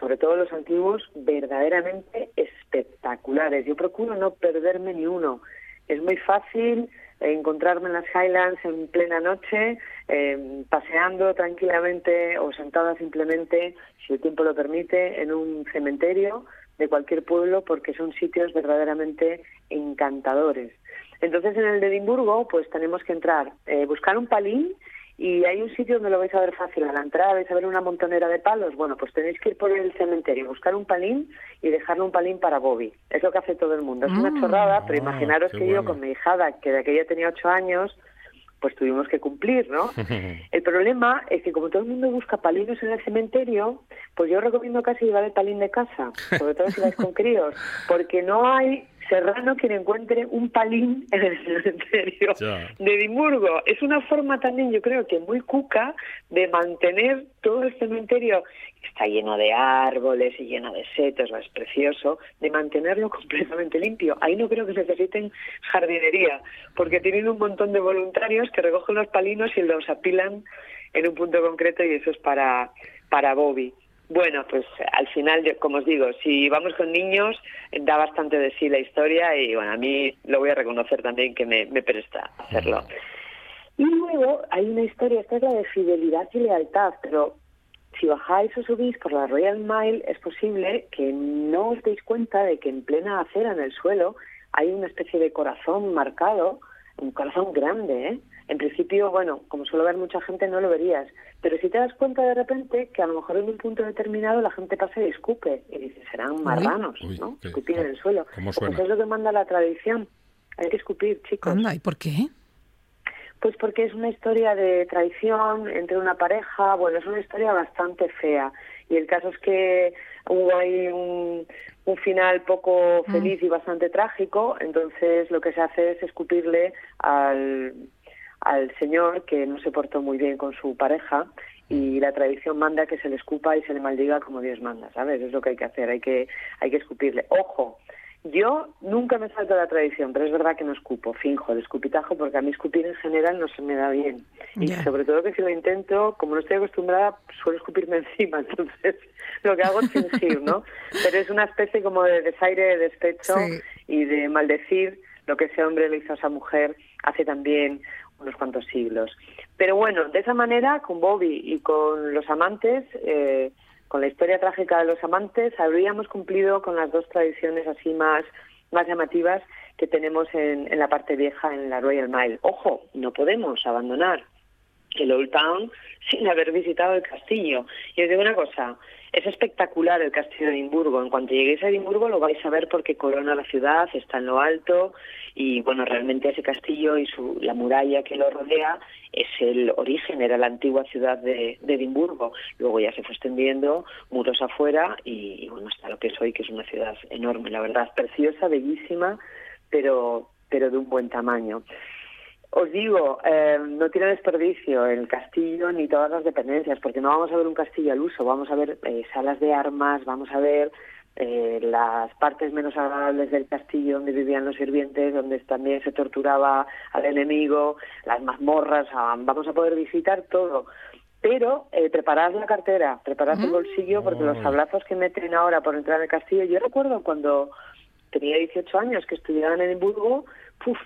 Speaker 6: sobre todo los antiguos, verdaderamente espectaculares. Yo procuro no perderme ni uno. Es muy fácil encontrarme en las Highlands en plena noche, eh, paseando tranquilamente o sentada simplemente, si el tiempo lo permite, en un cementerio de cualquier pueblo porque son sitios verdaderamente encantadores. Entonces en el de Edimburgo pues tenemos que entrar, eh, buscar un palín y hay un sitio donde lo vais a ver fácil. A la entrada vais a ver una montonera de palos. Bueno, pues tenéis que ir por el cementerio, buscar un palín y dejarle un palín para Bobby. Es lo que hace todo el mundo. Es una
Speaker 2: Mm.
Speaker 6: chorrada, pero
Speaker 3: Ah,
Speaker 6: imaginaros que yo con mi hijada, que de aquella tenía ocho años, pues tuvimos que cumplir, ¿no? El problema es que como todo el mundo busca palinos en el cementerio, pues yo recomiendo casi llevar el palín de casa, sobre todo si vais con críos, porque no hay serrano quien encuentre un palín en el cementerio de Edimburgo. Es una forma también, yo creo que muy cuca, de mantener todo el cementerio, que está lleno de árboles y lleno de setos, es precioso, de mantenerlo completamente limpio. Ahí no creo que necesiten jardinería, porque tienen un montón de voluntarios que recogen los palinos y los apilan en un punto concreto y eso es para, para Bobby. Bueno, pues al final, como os digo, si vamos con niños, da bastante de sí la historia y bueno, a mí lo voy a reconocer también que me, me presta hacerlo. Y luego hay una historia, esta es la de fidelidad y lealtad, pero si bajáis o subís por la Royal Mile es posible que no os deis cuenta de que en plena acera en el suelo hay una especie de corazón marcado, un corazón grande, ¿eh? En principio, bueno, como suelo ver mucha gente no lo verías, pero si te das cuenta de repente que a lo mejor en un punto determinado la gente pasa y escupe y dices, serán marranos,
Speaker 3: Uy,
Speaker 6: ¿no?
Speaker 3: qué-
Speaker 6: Escupir en el suelo.
Speaker 3: ¿Cómo
Speaker 6: Pues
Speaker 3: suena?
Speaker 6: es lo que manda la tradición. Hay que escupir, chicos.
Speaker 2: Anda, ¿y por qué?
Speaker 6: Pues porque es una historia de traición entre una pareja, bueno, es una historia bastante fea. Y el caso es que hubo ahí un, un final poco feliz y bastante trágico, entonces lo que se hace es escupirle al, al señor que no se portó muy bien con su pareja y la tradición manda que se le escupa y se le maldiga como Dios manda, ¿sabes? Es lo que hay que hacer, hay que, hay que escupirle. Ojo, yo nunca me salto de la tradición, pero es verdad que no escupo, finjo el escupitajo porque a mí escupir en general no se me da bien. Y sobre todo que si lo intento, como no estoy acostumbrada, suelo escupirme encima, entonces lo que hago es fingir, ¿no? Pero es una especie como de desaire, de despecho
Speaker 2: Sí.
Speaker 6: y de maldecir lo que ese hombre le hizo a esa mujer hace también unos cuantos siglos. Pero bueno, de esa manera, con Bobby y con los amantes, eh, con la historia trágica de los amantes, habríamos cumplido con las dos tradiciones así más, más llamativas que tenemos en, en la parte vieja, en la Royal Mile. Ojo, no podemos abandonar el Old Town sin haber visitado el castillo. Y os digo una cosa, es espectacular el castillo de Edimburgo. En cuanto lleguéis a Edimburgo lo vais a ver porque corona la ciudad, está en lo alto y bueno, realmente ese castillo y su, la muralla que lo rodea es el origen, era la antigua ciudad de, Edimburgo. Luego ya se fue extendiendo muros afuera y, y bueno, hasta lo que es hoy, que es una ciudad enorme, la verdad, preciosa, bellísima, pero, pero de un buen tamaño. Os digo, eh, no tiene desperdicio el castillo ni todas las dependencias, porque no vamos a ver un castillo al uso, vamos a ver eh, salas de armas, vamos a ver eh, las partes menos agradables del castillo donde vivían los sirvientes, donde también se torturaba al enemigo, las mazmorras, ah, vamos a poder visitar todo. Pero eh, preparad la cartera, preparad el bolsillo, porque los sablazos que meten ahora por entrar en el castillo, yo recuerdo cuando tenía 18 años que estudiaba en Edimburgo,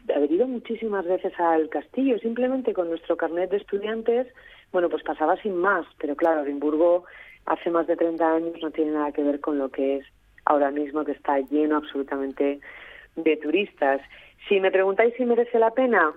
Speaker 6: de haber ido muchísimas veces al castillo, simplemente con nuestro carnet de estudiantes, bueno, pues pasaba sin más, pero claro, Edimburgo hace más de 30 años no tiene nada que ver con lo que es ahora mismo, que está lleno absolutamente de turistas. Si me preguntáis si merece la pena,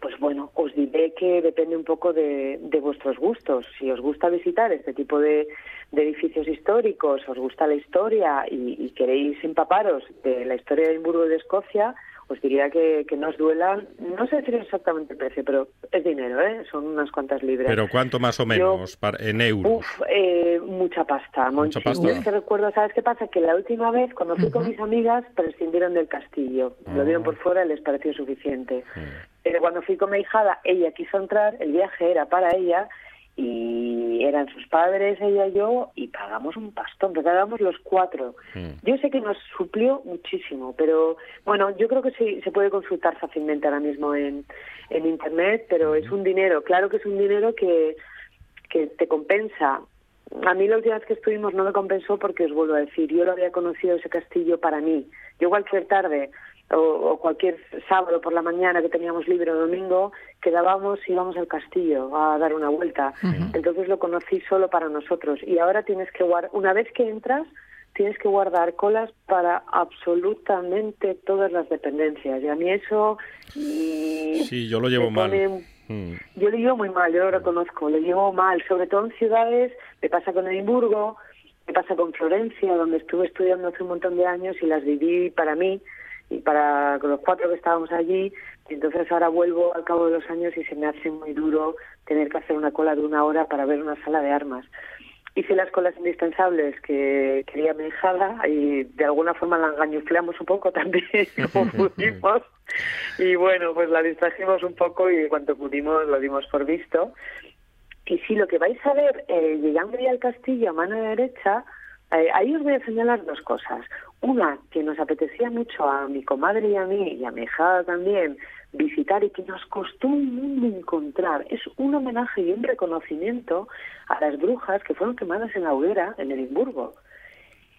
Speaker 6: pues bueno, os diré que depende un poco de, de vuestros gustos. Si os gusta visitar este tipo de, de edificios históricos, os gusta la historia y, y queréis empaparos de la historia de Edimburgo y de Escocia, os diría que, que no os duelan. No sé decir exactamente el precio, pero es dinero, ¿eh? Son unas cuantas libras.
Speaker 3: Pero ¿cuánto más o
Speaker 6: Yo-
Speaker 3: menos para- en euros?
Speaker 6: Uf, eh, mucha pasta, Monchi.
Speaker 3: pasta.
Speaker 6: Yo es que recuerdo, ¿sabes qué pasa? Que la última vez, cuando fui con mis amigas, prescindieron del castillo. Lo vieron por fuera y les pareció suficiente. Pero cuando fui con mi hijada, ella quiso entrar, el viaje era para ella y eran sus padres, ella y yo, y pagamos un pastón, porque pagamos los cuatro.
Speaker 3: Mm.
Speaker 6: Yo sé que nos suplió muchísimo, pero bueno, yo creo que sí se puede consultar fácilmente ahora mismo en, en Internet, pero es un dinero, claro que es un dinero que, que te compensa a mí la última vez que estuvimos no me compensó porque os vuelvo a decir, yo lo había conocido ese castillo para mí. Yo cualquier tarde o, o cualquier sábado por la mañana que teníamos libre o domingo, quedábamos y íbamos al castillo a dar una vuelta. Entonces lo conocí solo para nosotros. Y ahora tienes que guardar, una vez que entras, tienes que guardar colas para absolutamente todas las dependencias. Y a mí eso... y
Speaker 3: Sí, yo lo llevo mal.
Speaker 6: pone-
Speaker 3: Mm.
Speaker 6: yo lo llevo muy mal, yo lo reconozco, lo llevo mal, sobre todo en ciudades, me pasa con Edimburgo, me pasa con Florencia, donde estuve estudiando hace un montón de años y las viví para mí y para los cuatro que estábamos allí, y entonces ahora vuelvo al cabo de los años y se me hace muy duro tener que hacer una cola de una hora para ver una sala de armas. Hice las colas indispensables que quería mi hijada y de alguna forma la engañufleamos un poco también, como pudimos. Y bueno, pues la distrajimos un poco y cuanto pudimos lo dimos por visto. Y sí, lo que vais a ver, eh, llegando ya al castillo a mano derecha, eh, ahí os voy a señalar dos cosas. Una, que nos apetecía mucho a mi comadre y a mí, y a mi hija también, visitar y que nos costó un mundo encontrar. Es un homenaje y un reconocimiento a las brujas que fueron quemadas en la hoguera en Edimburgo.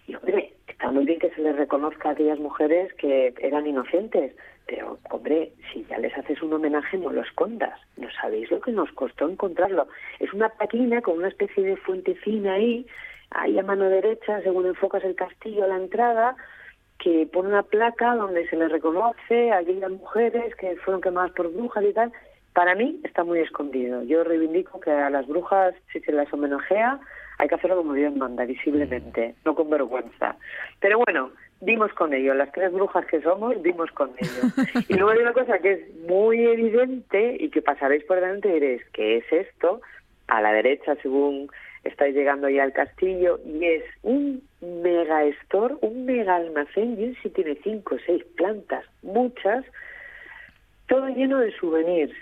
Speaker 6: Y hombre, está muy bien que se les reconozca a aquellas mujeres que eran inocentes, pero hombre, si ya les haces un homenaje, no lo escondas. No sabéis lo que nos costó encontrarlo. Es una paquina con una especie de fuentecina ahí, ahí a mano derecha, según enfocas el castillo a la entrada, que pone una placa donde se les reconoce a aquellas mujeres que fueron quemadas por brujas y tal. Para mí está muy escondido. Yo reivindico que a las brujas, si se las homenajea, hay que hacerlo como Dios manda, visiblemente, no con vergüenza. Pero bueno, dimos con ello. Las tres brujas que somos, dimos con ello. Y luego hay una cosa que es muy evidente y que pasaréis por delante y diréis, ¿qué es esto? A la derecha, según estáis llegando ya al castillo, y es un mega store, un mega almacén, y si tiene cinco o seis plantas, muchas, todo lleno de souvenirs.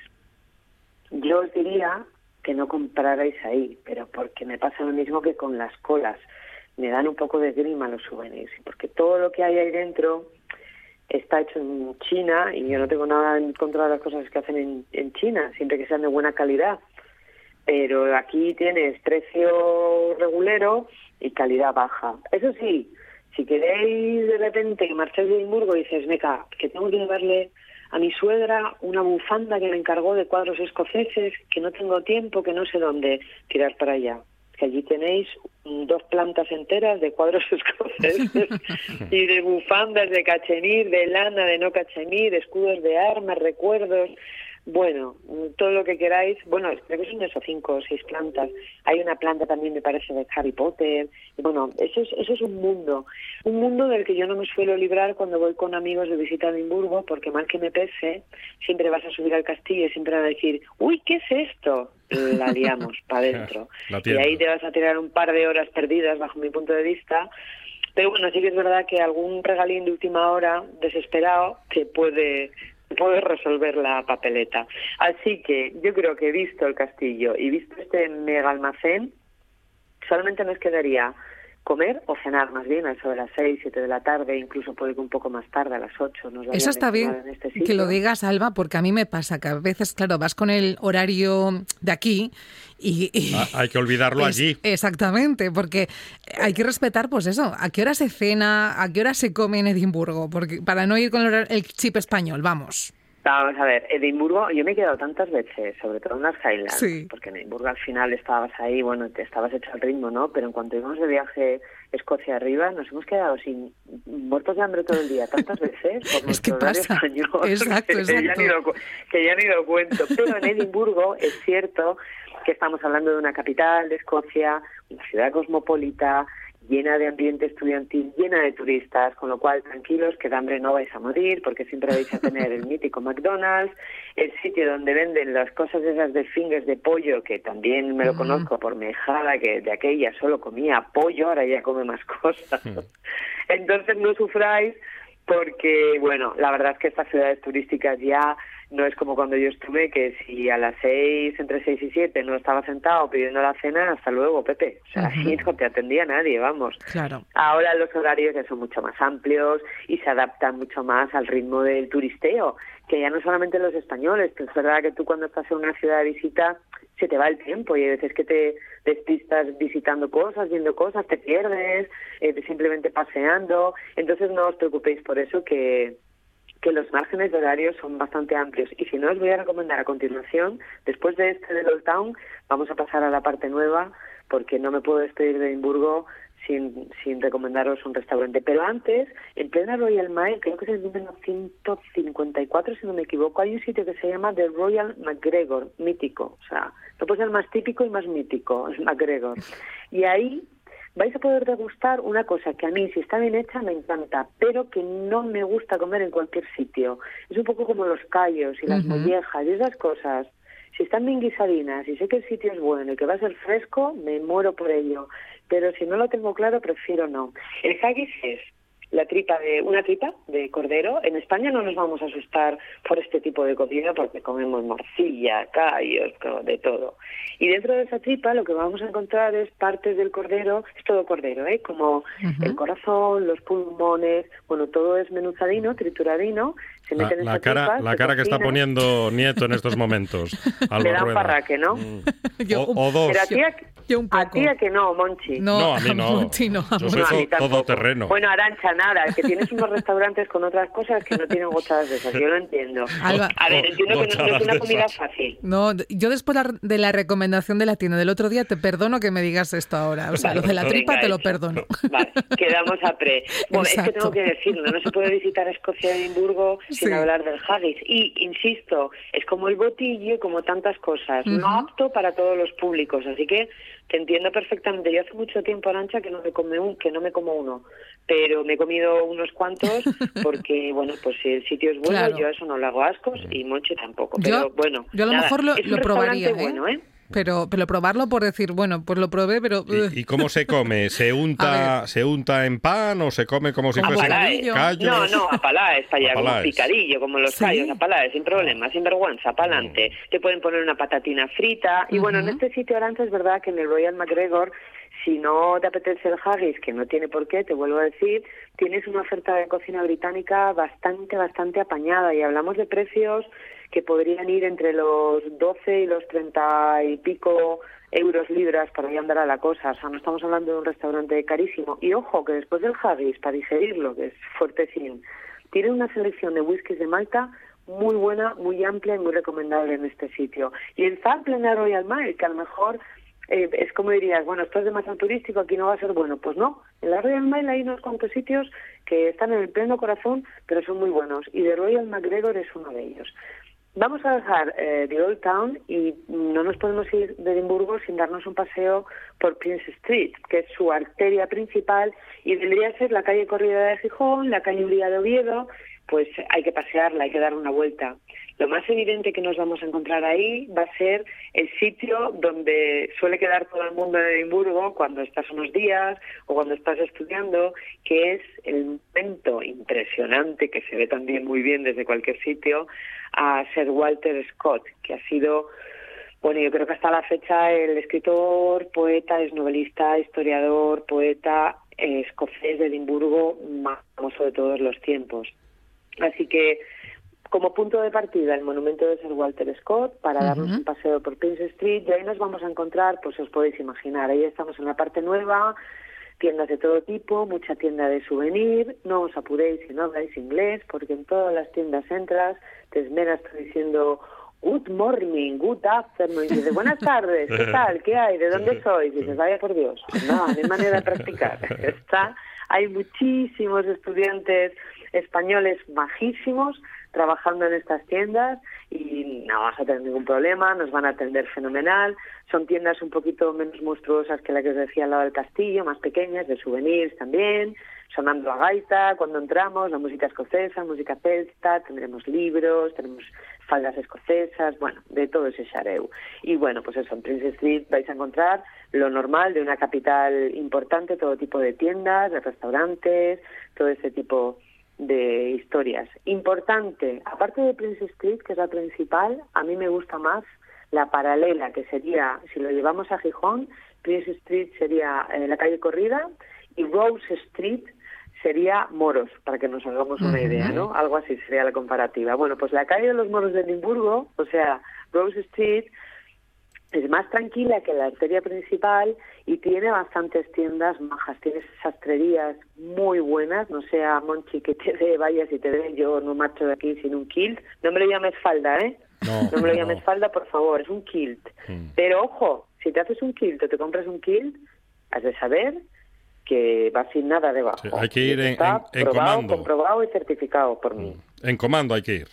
Speaker 6: Yo os diría que no comprarais ahí, pero porque me pasa lo mismo que con las colas. Me dan un poco de grima los souvenirs, porque todo lo que hay ahí dentro está hecho en China y yo no tengo nada en contra de las cosas que hacen en, en China, siempre que sean de buena calidad. Pero aquí tienes precio regulero y calidad baja. Eso sí, si queréis de repente que de Edimburgo y dices, meca, que tengo que llevarle a mi suegra una bufanda que me encargó de cuadros escoceses, que no tengo tiempo, que no sé dónde tirar para allá. Que allí tenéis dos plantas enteras de cuadros escoceses y de bufandas de cachemir, de lana, de no cachemir, escudos de armas, recuerdos. Bueno, todo lo que queráis. Bueno, creo que son eso, cinco o seis plantas. Hay una planta también, me parece, de Harry Potter. Bueno, eso es, eso es un mundo. Un mundo del que yo no me suelo librar cuando voy con amigos de visita a Edimburgo, porque mal que me pese, siempre vas a subir al castillo y siempre van a decir, uy, ¿qué es esto? La liamos para adentro. Y ahí te vas a tirar un par de horas perdidas, bajo mi punto de vista. Pero bueno, sí que es verdad que algún regalín de última hora, desesperado, te puede puede resolver la papeleta. Así que yo creo que visto el castillo y visto este mega almacén, solamente nos quedaría comer o cenar más bien a eso de las 6, 7 de la tarde, incluso puede que un poco más tarde, a las 8. Nos
Speaker 2: Eso está bien
Speaker 6: en este
Speaker 2: que lo digas, Alba, porque a mí me pasa que a veces, claro, vas con el horario de aquí y... y-
Speaker 3: Ah, hay que olvidarlo
Speaker 2: es-
Speaker 3: allí.
Speaker 2: Exactamente, porque hay que respetar, pues eso, a qué hora se cena, a qué hora se come en Edimburgo, porque para no ir con el chip español, vamos.
Speaker 6: Vamos a ver, Edimburgo, yo me he quedado tantas veces, sobre todo en las Highlands,
Speaker 2: Sí.
Speaker 6: porque en Edimburgo al final estabas ahí, bueno, te estabas hecho al ritmo, ¿no? Pero en cuanto íbamos de viaje Escocia arriba, nos hemos quedado sin muertos de hambre todo el día, tantas veces por
Speaker 2: Es que pasa.
Speaker 6: español,
Speaker 2: Exacto,
Speaker 6: que, Ya
Speaker 2: exacto.
Speaker 6: ni lo, que ya ni lo cuento. Pero en Edimburgo es cierto que estamos hablando de una capital de Escocia, una ciudad cosmopolita, llena de ambiente estudiantil, llena de turistas, con lo cual tranquilos que de hambre no vais a morir porque siempre vais a tener el mítico McDonald's, el sitio donde venden las cosas esas de fingers de pollo, que también me lo conozco por mi hijada, que de aquella solo comía pollo, ahora ya come más cosas. Entonces no sufráis porque, bueno, la verdad es que estas ciudades turísticas ya no es como cuando yo estuve, que si a las seis, entre seis y siete, no estaba sentado pidiendo la cena, hasta luego, Pepe. O sea, así no te atendía nadie, vamos.
Speaker 2: Claro.
Speaker 6: Ahora los horarios ya son mucho más amplios y se adaptan mucho más al ritmo del turisteo, que ya no solamente los españoles, que es verdad que tú cuando estás en una ciudad de visita se te va el tiempo y hay veces que te despistas visitando cosas, viendo cosas, te pierdes, eh, simplemente paseando. Entonces no os preocupéis por eso que que los márgenes de horario son bastante amplios. Y si no, os voy a recomendar a continuación, después de este de Town, vamos a pasar a la parte nueva, porque no me puedo despedir de Edimburgo sin, sin recomendaros un restaurante. Pero antes, en plena Royal Mile, creo que es el número 154, si no me equivoco, hay un sitio que se llama The Royal McGregor, mítico. O sea, no puede ser más típico y más mítico, es McGregor. Y ahí vais a poder degustar una cosa que a mí, si está bien hecha, me encanta, pero que no me gusta comer en cualquier sitio. Es un poco como los callos y las mollejas y esas cosas. Si están bien guisadinas y sé que el sitio es bueno y que va a ser fresco, me muero por ello. Pero si no lo tengo claro, prefiero no. El haggis es la tripa de una tripa de cordero. En España no nos vamos a asustar por este tipo de comida porque comemos morcilla, callos, de todo. Y dentro de esa tripa lo que vamos a encontrar es partes del cordero, es todo cordero, ¿eh? como el corazón, los pulmones, bueno, todo es menuzadino, trituradino. Se
Speaker 3: la, la cara, la cara que está poniendo Nieto en estos momentos. Alba
Speaker 6: Le da un
Speaker 3: Rueda.
Speaker 6: parraque, ¿no?
Speaker 3: Mm.
Speaker 2: Yo
Speaker 3: o, o dos.
Speaker 6: Pero a ti a,
Speaker 2: Yo un
Speaker 6: a
Speaker 2: poco.
Speaker 6: ti a que no, Monchi.
Speaker 2: No,
Speaker 3: No, a mí no.
Speaker 2: Monty no, a
Speaker 3: Yo soy
Speaker 6: No, a
Speaker 3: to-
Speaker 6: mí tampoco.
Speaker 3: todoterreno.
Speaker 6: Bueno, Arancha, nada, es que tienes unos restaurantes con otras cosas que no tienen gochadas de esas, yo lo entiendo.
Speaker 2: Alba.
Speaker 6: A ver, entiendo que no, no es una comida fácil.
Speaker 2: No, yo después la- de la recomendación de la tienda del otro día te perdono que me digas esto ahora. O sea, lo de la tripa
Speaker 6: Venga,
Speaker 2: te lo
Speaker 6: hecho.
Speaker 2: perdono.
Speaker 6: Vale, quedamos a pre. Bueno, es que
Speaker 2: Exacto.
Speaker 6: tengo que decirlo, no se puede visitar Escocia y Edimburgo sin
Speaker 2: Sí.
Speaker 6: hablar del haggis. Y, insisto, es como el botillo, como tantas cosas, no apto para todos los públicos, así que te entiendo perfectamente. Yo hace mucho tiempo, Arancha, que no me come un, que no me como uno, pero me he comido unos cuantos porque, bueno, pues si el sitio es bueno,
Speaker 2: Claro.
Speaker 6: yo a eso no le hago ascos y Monche tampoco. Pero
Speaker 2: Yo,
Speaker 6: bueno,
Speaker 2: yo a lo
Speaker 6: nada,
Speaker 2: mejor lo,
Speaker 6: es un
Speaker 2: lo probaría,
Speaker 6: restaurante
Speaker 2: ¿eh?
Speaker 6: bueno, ¿eh?
Speaker 2: Pero, pero probarlo por decir, bueno, pues lo probé, pero...
Speaker 3: ¿Y, y cómo se come? ¿Se unta,
Speaker 2: ver.
Speaker 3: se unta en pan o se come como si fuese
Speaker 2: bocadillo.
Speaker 3: callos?
Speaker 6: No, no, a palaes, para allá, como
Speaker 3: palaes.
Speaker 6: picadillo, como los
Speaker 2: Sí.
Speaker 6: callos, a palaes, sin problema, sin vergüenza, para adelante. Te pueden poner una patatina frita. Y bueno, en este sitio Arancha es verdad que en el Royal McGregor, si no te apetece el haggis, que no tiene por qué, te vuelvo a decir, tienes una oferta de cocina británica bastante, bastante apañada. Y hablamos de precios que podrían ir entre los 12 y los 30 y pico euros libras para ahí andar a la cosa. O sea, no estamos hablando de un restaurante carísimo. Y ojo, que después del haggis, para digerirlo, que es fuertecín, tiene una selección de whiskies de Malta muy buena, muy amplia y muy recomendable en este sitio. Y en Zar plena Royal Mile, que a lo mejor eh, es como dirías, bueno, esto es demasiado turístico, aquí no va a ser bueno. Pues no, en la Royal Mile hay unos cuantos sitios que están en el pleno corazón, pero son muy buenos. Y The Royal McGregor es uno de ellos. Vamos a dejar eh, The Old Town y no nos podemos ir de Edimburgo sin darnos un paseo por Prince Street, que es su arteria principal y vendría a ser la calle Corrida de Gijón, la calle Uría de Oviedo, pues hay que pasearla, hay que dar una vuelta. Lo más evidente que nos vamos a encontrar ahí va a ser el sitio donde suele quedar todo el mundo en Edimburgo cuando estás unos días o cuando estás estudiando, que es el momento impresionante que se ve también muy bien desde cualquier sitio a Sir Walter Scott, que ha sido bueno, yo creo que hasta la fecha el escritor, poeta, es novelista, historiador, poeta eh, escocés de Edimburgo más famoso de todos los tiempos. Así que como punto de partida el monumento de Sir Walter Scott para darnos un paseo por Prince Street y ahí nos vamos a encontrar, pues os podéis imaginar, ahí estamos en la parte nueva, tiendas de todo tipo, mucha tienda de souvenir, no os apuréis si no habláis inglés, porque en todas las tiendas entras, te esmeras diciendo good morning, good afternoon, y dices buenas tardes, ¿qué tal? ¿Qué hay? ¿De dónde sois? Y dices, vaya por Dios, no, no hay manera de practicar. Está, hay muchísimos estudiantes españoles majísimos trabajando en estas tiendas y no vamos a tener ningún problema, nos van a atender fenomenal. Son tiendas un poquito menos monstruosas que la que os decía al lado del castillo, más pequeñas, de souvenirs también, sonando a gaita cuando entramos, la música escocesa, música celta, tendremos libros, tenemos faldas escocesas, bueno, de todo ese xareu. Y bueno, pues eso, en Prince Street vais a encontrar lo normal de una capital importante, todo tipo de tiendas, de restaurantes, todo ese tipo de historias. Importante, aparte de Prince Street, que es la principal, a mí me gusta más la paralela, que sería, si lo llevamos a Gijón, Prince Street sería eh, la calle Corrida y Rose Street sería Moros, para que nos hagamos una idea, ¿no? Algo así sería la comparativa. Bueno, pues la calle de los Moros de Edimburgo, o sea, Rose Street, es más tranquila que la arteria principal y tiene bastantes tiendas majas, tiene sastrerías muy buenas, no sea Monchi que te dé, vayas y te dé, yo no marcho de aquí sin un kilt, no me lo llames falda, ¿eh?
Speaker 3: No,
Speaker 6: me lo
Speaker 3: no.
Speaker 6: llames falda, por favor, es un kilt.
Speaker 3: Mm.
Speaker 6: Pero ojo, si te haces un kilt o te compras un kilt, has de saber que va sin nada debajo.
Speaker 3: Sí, hay que ir en- en- en
Speaker 6: probado,
Speaker 3: comando.
Speaker 6: comprobado y certificado por mí.
Speaker 3: En comando hay que ir.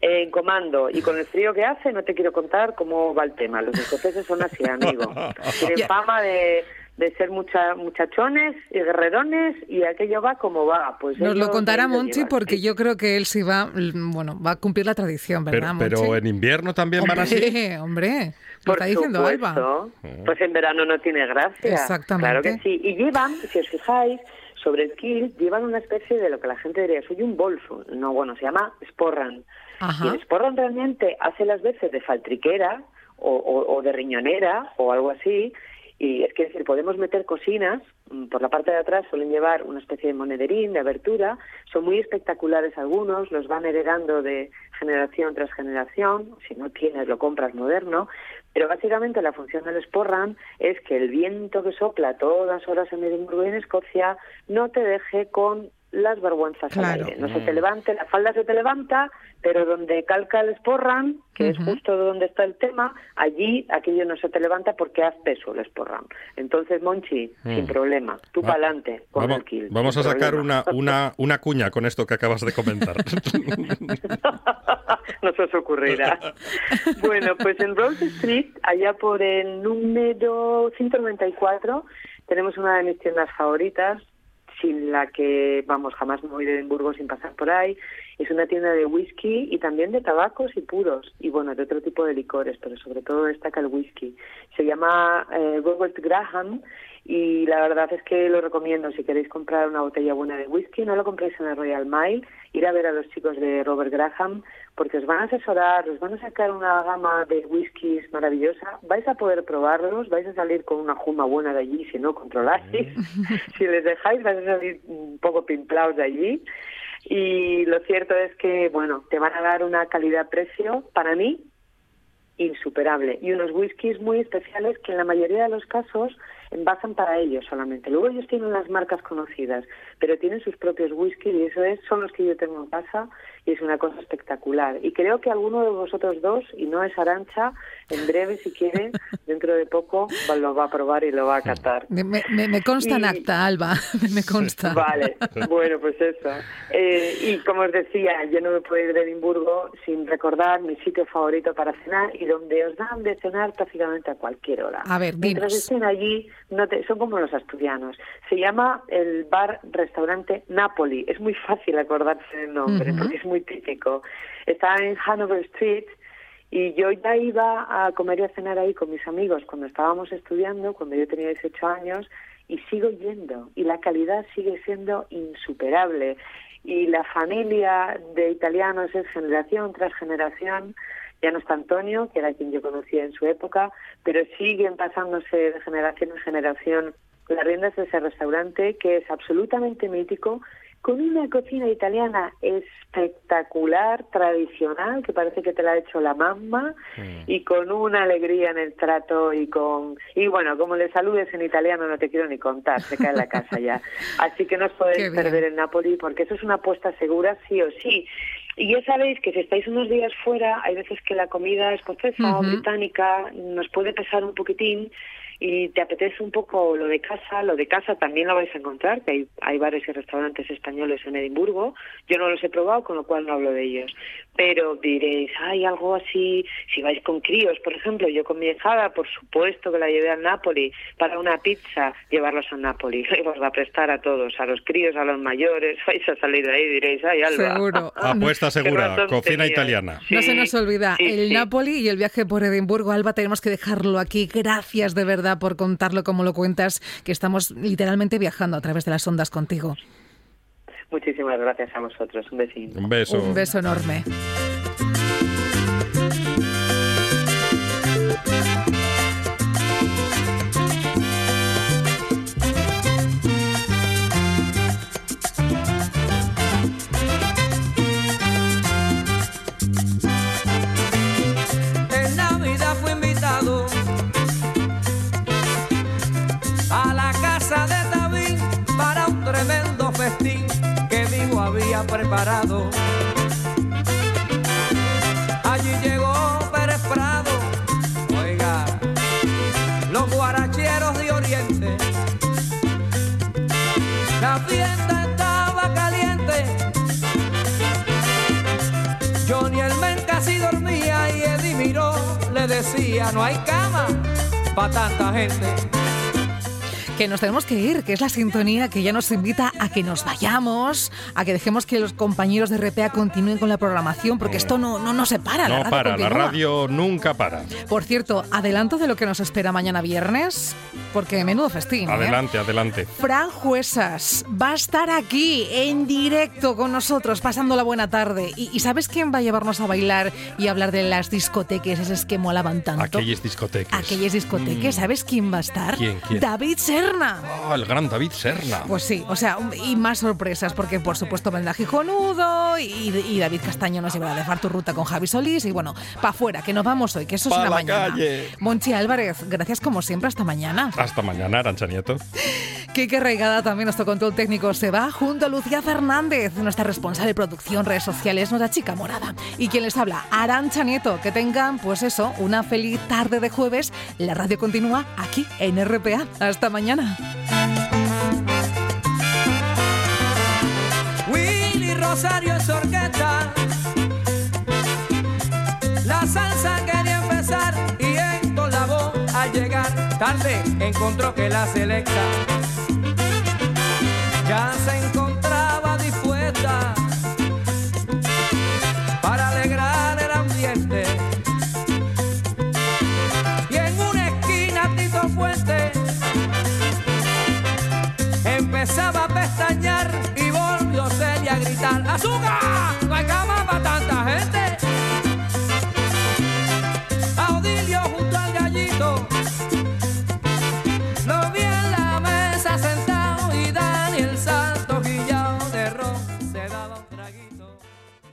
Speaker 6: En comando y con el frío que hace, no te quiero contar cómo va el tema. Los escoceses son así, amigo. Tienen fama de, de ser mucha, muchachones y guerrerones y aquello va como va. Pues
Speaker 2: Nos lo contará Monchi
Speaker 6: llevar,
Speaker 2: porque yo creo que él sí va, bueno, va a cumplir la tradición,
Speaker 3: Pero,
Speaker 2: ¿verdad,
Speaker 3: pero
Speaker 2: Monchi?
Speaker 3: en invierno también van así.
Speaker 2: Hombre, hombre, lo
Speaker 6: Por
Speaker 2: está diciendo Alba.
Speaker 6: supuesto. Pues en verano no tiene gracia.
Speaker 2: Exactamente.
Speaker 6: Claro que sí. Y llevan, si os fijáis, sobre el kilt, llevan una especie de lo que la gente diría, soy un bolso. No, bueno, se llama sporran.
Speaker 2: Ajá.
Speaker 6: Y el sporran realmente hace las veces de faltriquera o, o- o de riñonera o algo así. Y es que es decir, podemos meter cocinas, mm, por la parte de atrás suelen llevar una especie de monederín, de abertura, son muy espectaculares algunos, los van heredando de generación tras generación, si no tienes lo compras moderno, pero básicamente la función del sporran es que el viento que sopla todas horas en Edimburgo y en Escocia no te deje con las vergüenzas
Speaker 2: Claro.
Speaker 6: al aire. No se te levante, la falda se te levanta, pero donde calca el sporran, que es justo donde está el tema, allí aquello no se te levanta porque haz peso el sporran. Entonces, Monchi, sin problema, tú
Speaker 3: Va-
Speaker 6: pa'lante con
Speaker 3: Vamos,
Speaker 6: el kill.
Speaker 3: vamos a sacar una, una, una cuña con esto que acabas de comentar.
Speaker 6: no se os ocurrirá. Bueno, pues en Rose Street, allá por el número 194, tenemos una de mis tiendas favoritas, sin la que, vamos, jamás me voy de Edimburgo sin pasar por ahí. Es una tienda de whisky y también de tabacos y puros, y bueno, de otro tipo de licores, pero sobre todo destaca el whisky. Se llama eh, Robert Graham y la verdad es que lo recomiendo si queréis comprar una botella buena de whisky, no lo compréis en el Royal Mile, ir a ver a los chicos de Robert Graham porque os van a asesorar, os van a sacar una gama de whiskies maravillosa, vais a poder probarlos, vais a salir con una juma buena de allí si no controláis, si les dejáis vais a salir un poco pimplaos de allí. Y lo cierto es que, bueno, te van a dar una calidad-precio, para mí, insuperable. Y unos whiskies muy especiales que en la mayoría de los casos envasan para ellos solamente. Luego ellos tienen las marcas conocidas, pero tienen sus propios whiskies y eso es, son los que yo tengo en casa y es una cosa espectacular. Y creo que alguno de vosotros dos, y no es Arancha, en breve, si quiere, dentro de poco, lo va a probar y lo va a catar.
Speaker 2: Me, me- me consta en acta, Alba, me consta.
Speaker 6: Vale, bueno, pues eso. Eh, y como os decía, yo no me puedo ir de Edimburgo sin recordar mi sitio favorito para cenar y donde os dan de cenar prácticamente a cualquier hora.
Speaker 2: A ver,
Speaker 6: Mientras
Speaker 2: dinos.
Speaker 6: estén allí, no te- son como los asturianos. Se llama el bar-restaurante Napoli. Es muy fácil acordarse del nombre porque es muy típico. Está en Hanover Street y yo ya iba a comer y a cenar ahí con mis amigos cuando estábamos estudiando, cuando yo tenía 18 años, y sigo yendo. Y la calidad sigue siendo insuperable. Y la familia de italianos es generación tras generación. Ya no está Antonio, que era quien yo conocía en su época, pero siguen pasándose de generación en generación las riendas de ese restaurante, que es absolutamente mítico, con una cocina italiana espectacular, tradicional, que parece que te la ha hecho la mamá, y con una alegría en el trato y con... Y bueno, como le saludes en italiano no te quiero ni contar, se cae en la casa ya. Así que no os podéis perder el Napoli, porque eso es una apuesta segura sí o sí. Y ya sabéis que si estáis unos días fuera, hay veces que la comida escocesa o
Speaker 2: Ujú.
Speaker 6: británica nos puede pesar un poquitín y te apetece un poco lo de casa, lo de casa también lo vais a encontrar, que hay, hay bares y restaurantes españoles en Edimburgo. Yo no los he probado, con lo cual no hablo de ellos. Pero diréis, hay algo así, si vais con críos, por ejemplo, yo con mi hijada, por supuesto que la llevé al Napoli, para una pizza, llevarlos a Napoli. Os va a prestar a todos, a los críos, a los mayores, vais a salir de ahí y diréis, ay, Alba.
Speaker 2: Seguro.
Speaker 3: Apuesta segura, cocina italiana.
Speaker 2: No se nos olvida
Speaker 6: sí,
Speaker 2: el
Speaker 6: sí.
Speaker 2: Napoli y el viaje por Edimburgo. Alba, tenemos que dejarlo aquí. Gracias de verdad por contarlo como lo cuentas, que estamos literalmente viajando a través de las ondas contigo.
Speaker 6: Muchísimas gracias a vosotros. Un besito.
Speaker 3: Un beso.
Speaker 2: Un beso enorme.
Speaker 7: Allí llegó Pérez Prado, oiga, los guaracheros de Oriente. La fiesta estaba caliente. Johnny el men casi dormía y Eddie miró, le decía, no hay cama para tanta gente
Speaker 2: que nos tenemos que ir, que es la sintonía que ya nos invita a que nos vayamos, a que dejemos que los compañeros de RPA continúen con la programación, porque esto no, no, no se para.
Speaker 3: No
Speaker 2: la radio
Speaker 3: para, la radio nunca para.
Speaker 2: Por cierto, adelanto de lo que nos espera mañana viernes, porque menudo festín. ¿eh?
Speaker 3: Adelante, adelante.
Speaker 2: Fran Juesas va a estar aquí en directo con nosotros, pasando la buena tarde. ¿Y, y sabes quién va a llevarnos a bailar y hablar de las discotecas, esas que molaban tanto?
Speaker 3: Aquellas discotecas.
Speaker 2: Aquellas discotecas, ¿sabes quién va a estar?
Speaker 3: ¿Quién, quién?
Speaker 2: David Serna.
Speaker 3: Oh, el gran David Serna.
Speaker 2: Pues sí, o sea, y más sorpresas, porque por supuesto vendrá Gijonudo y, y David Castaño nos llevará a dejar tu ruta con Javi Solís y bueno, pa' afuera, que nos vamos hoy, que eso
Speaker 3: Pa'
Speaker 2: es una
Speaker 3: la
Speaker 2: mañana.
Speaker 3: calle.
Speaker 2: Monchi Álvarez, gracias como siempre, hasta mañana.
Speaker 3: Hasta mañana, Arancha Nieto.
Speaker 2: Kike Reigada, también nuestro control técnico, se va junto a Lucía Fernández, nuestra responsable de producción, redes sociales, nuestra chica morada. Y quien les habla, Arancha Nieto. Que tengan, pues eso, una feliz tarde de jueves. La radio continúa aquí en RPA. Hasta mañana.
Speaker 7: Willy Rosario en su orquesta. La salsa quería empezar y Héctor la voz al llegar tarde encontró que la selecta ya se encontraba dispuesta para alegrar el ambiente. Y en una esquina Tito Fuente empezaba a pestañear y volvió Celia a gritar ¡Azúcar!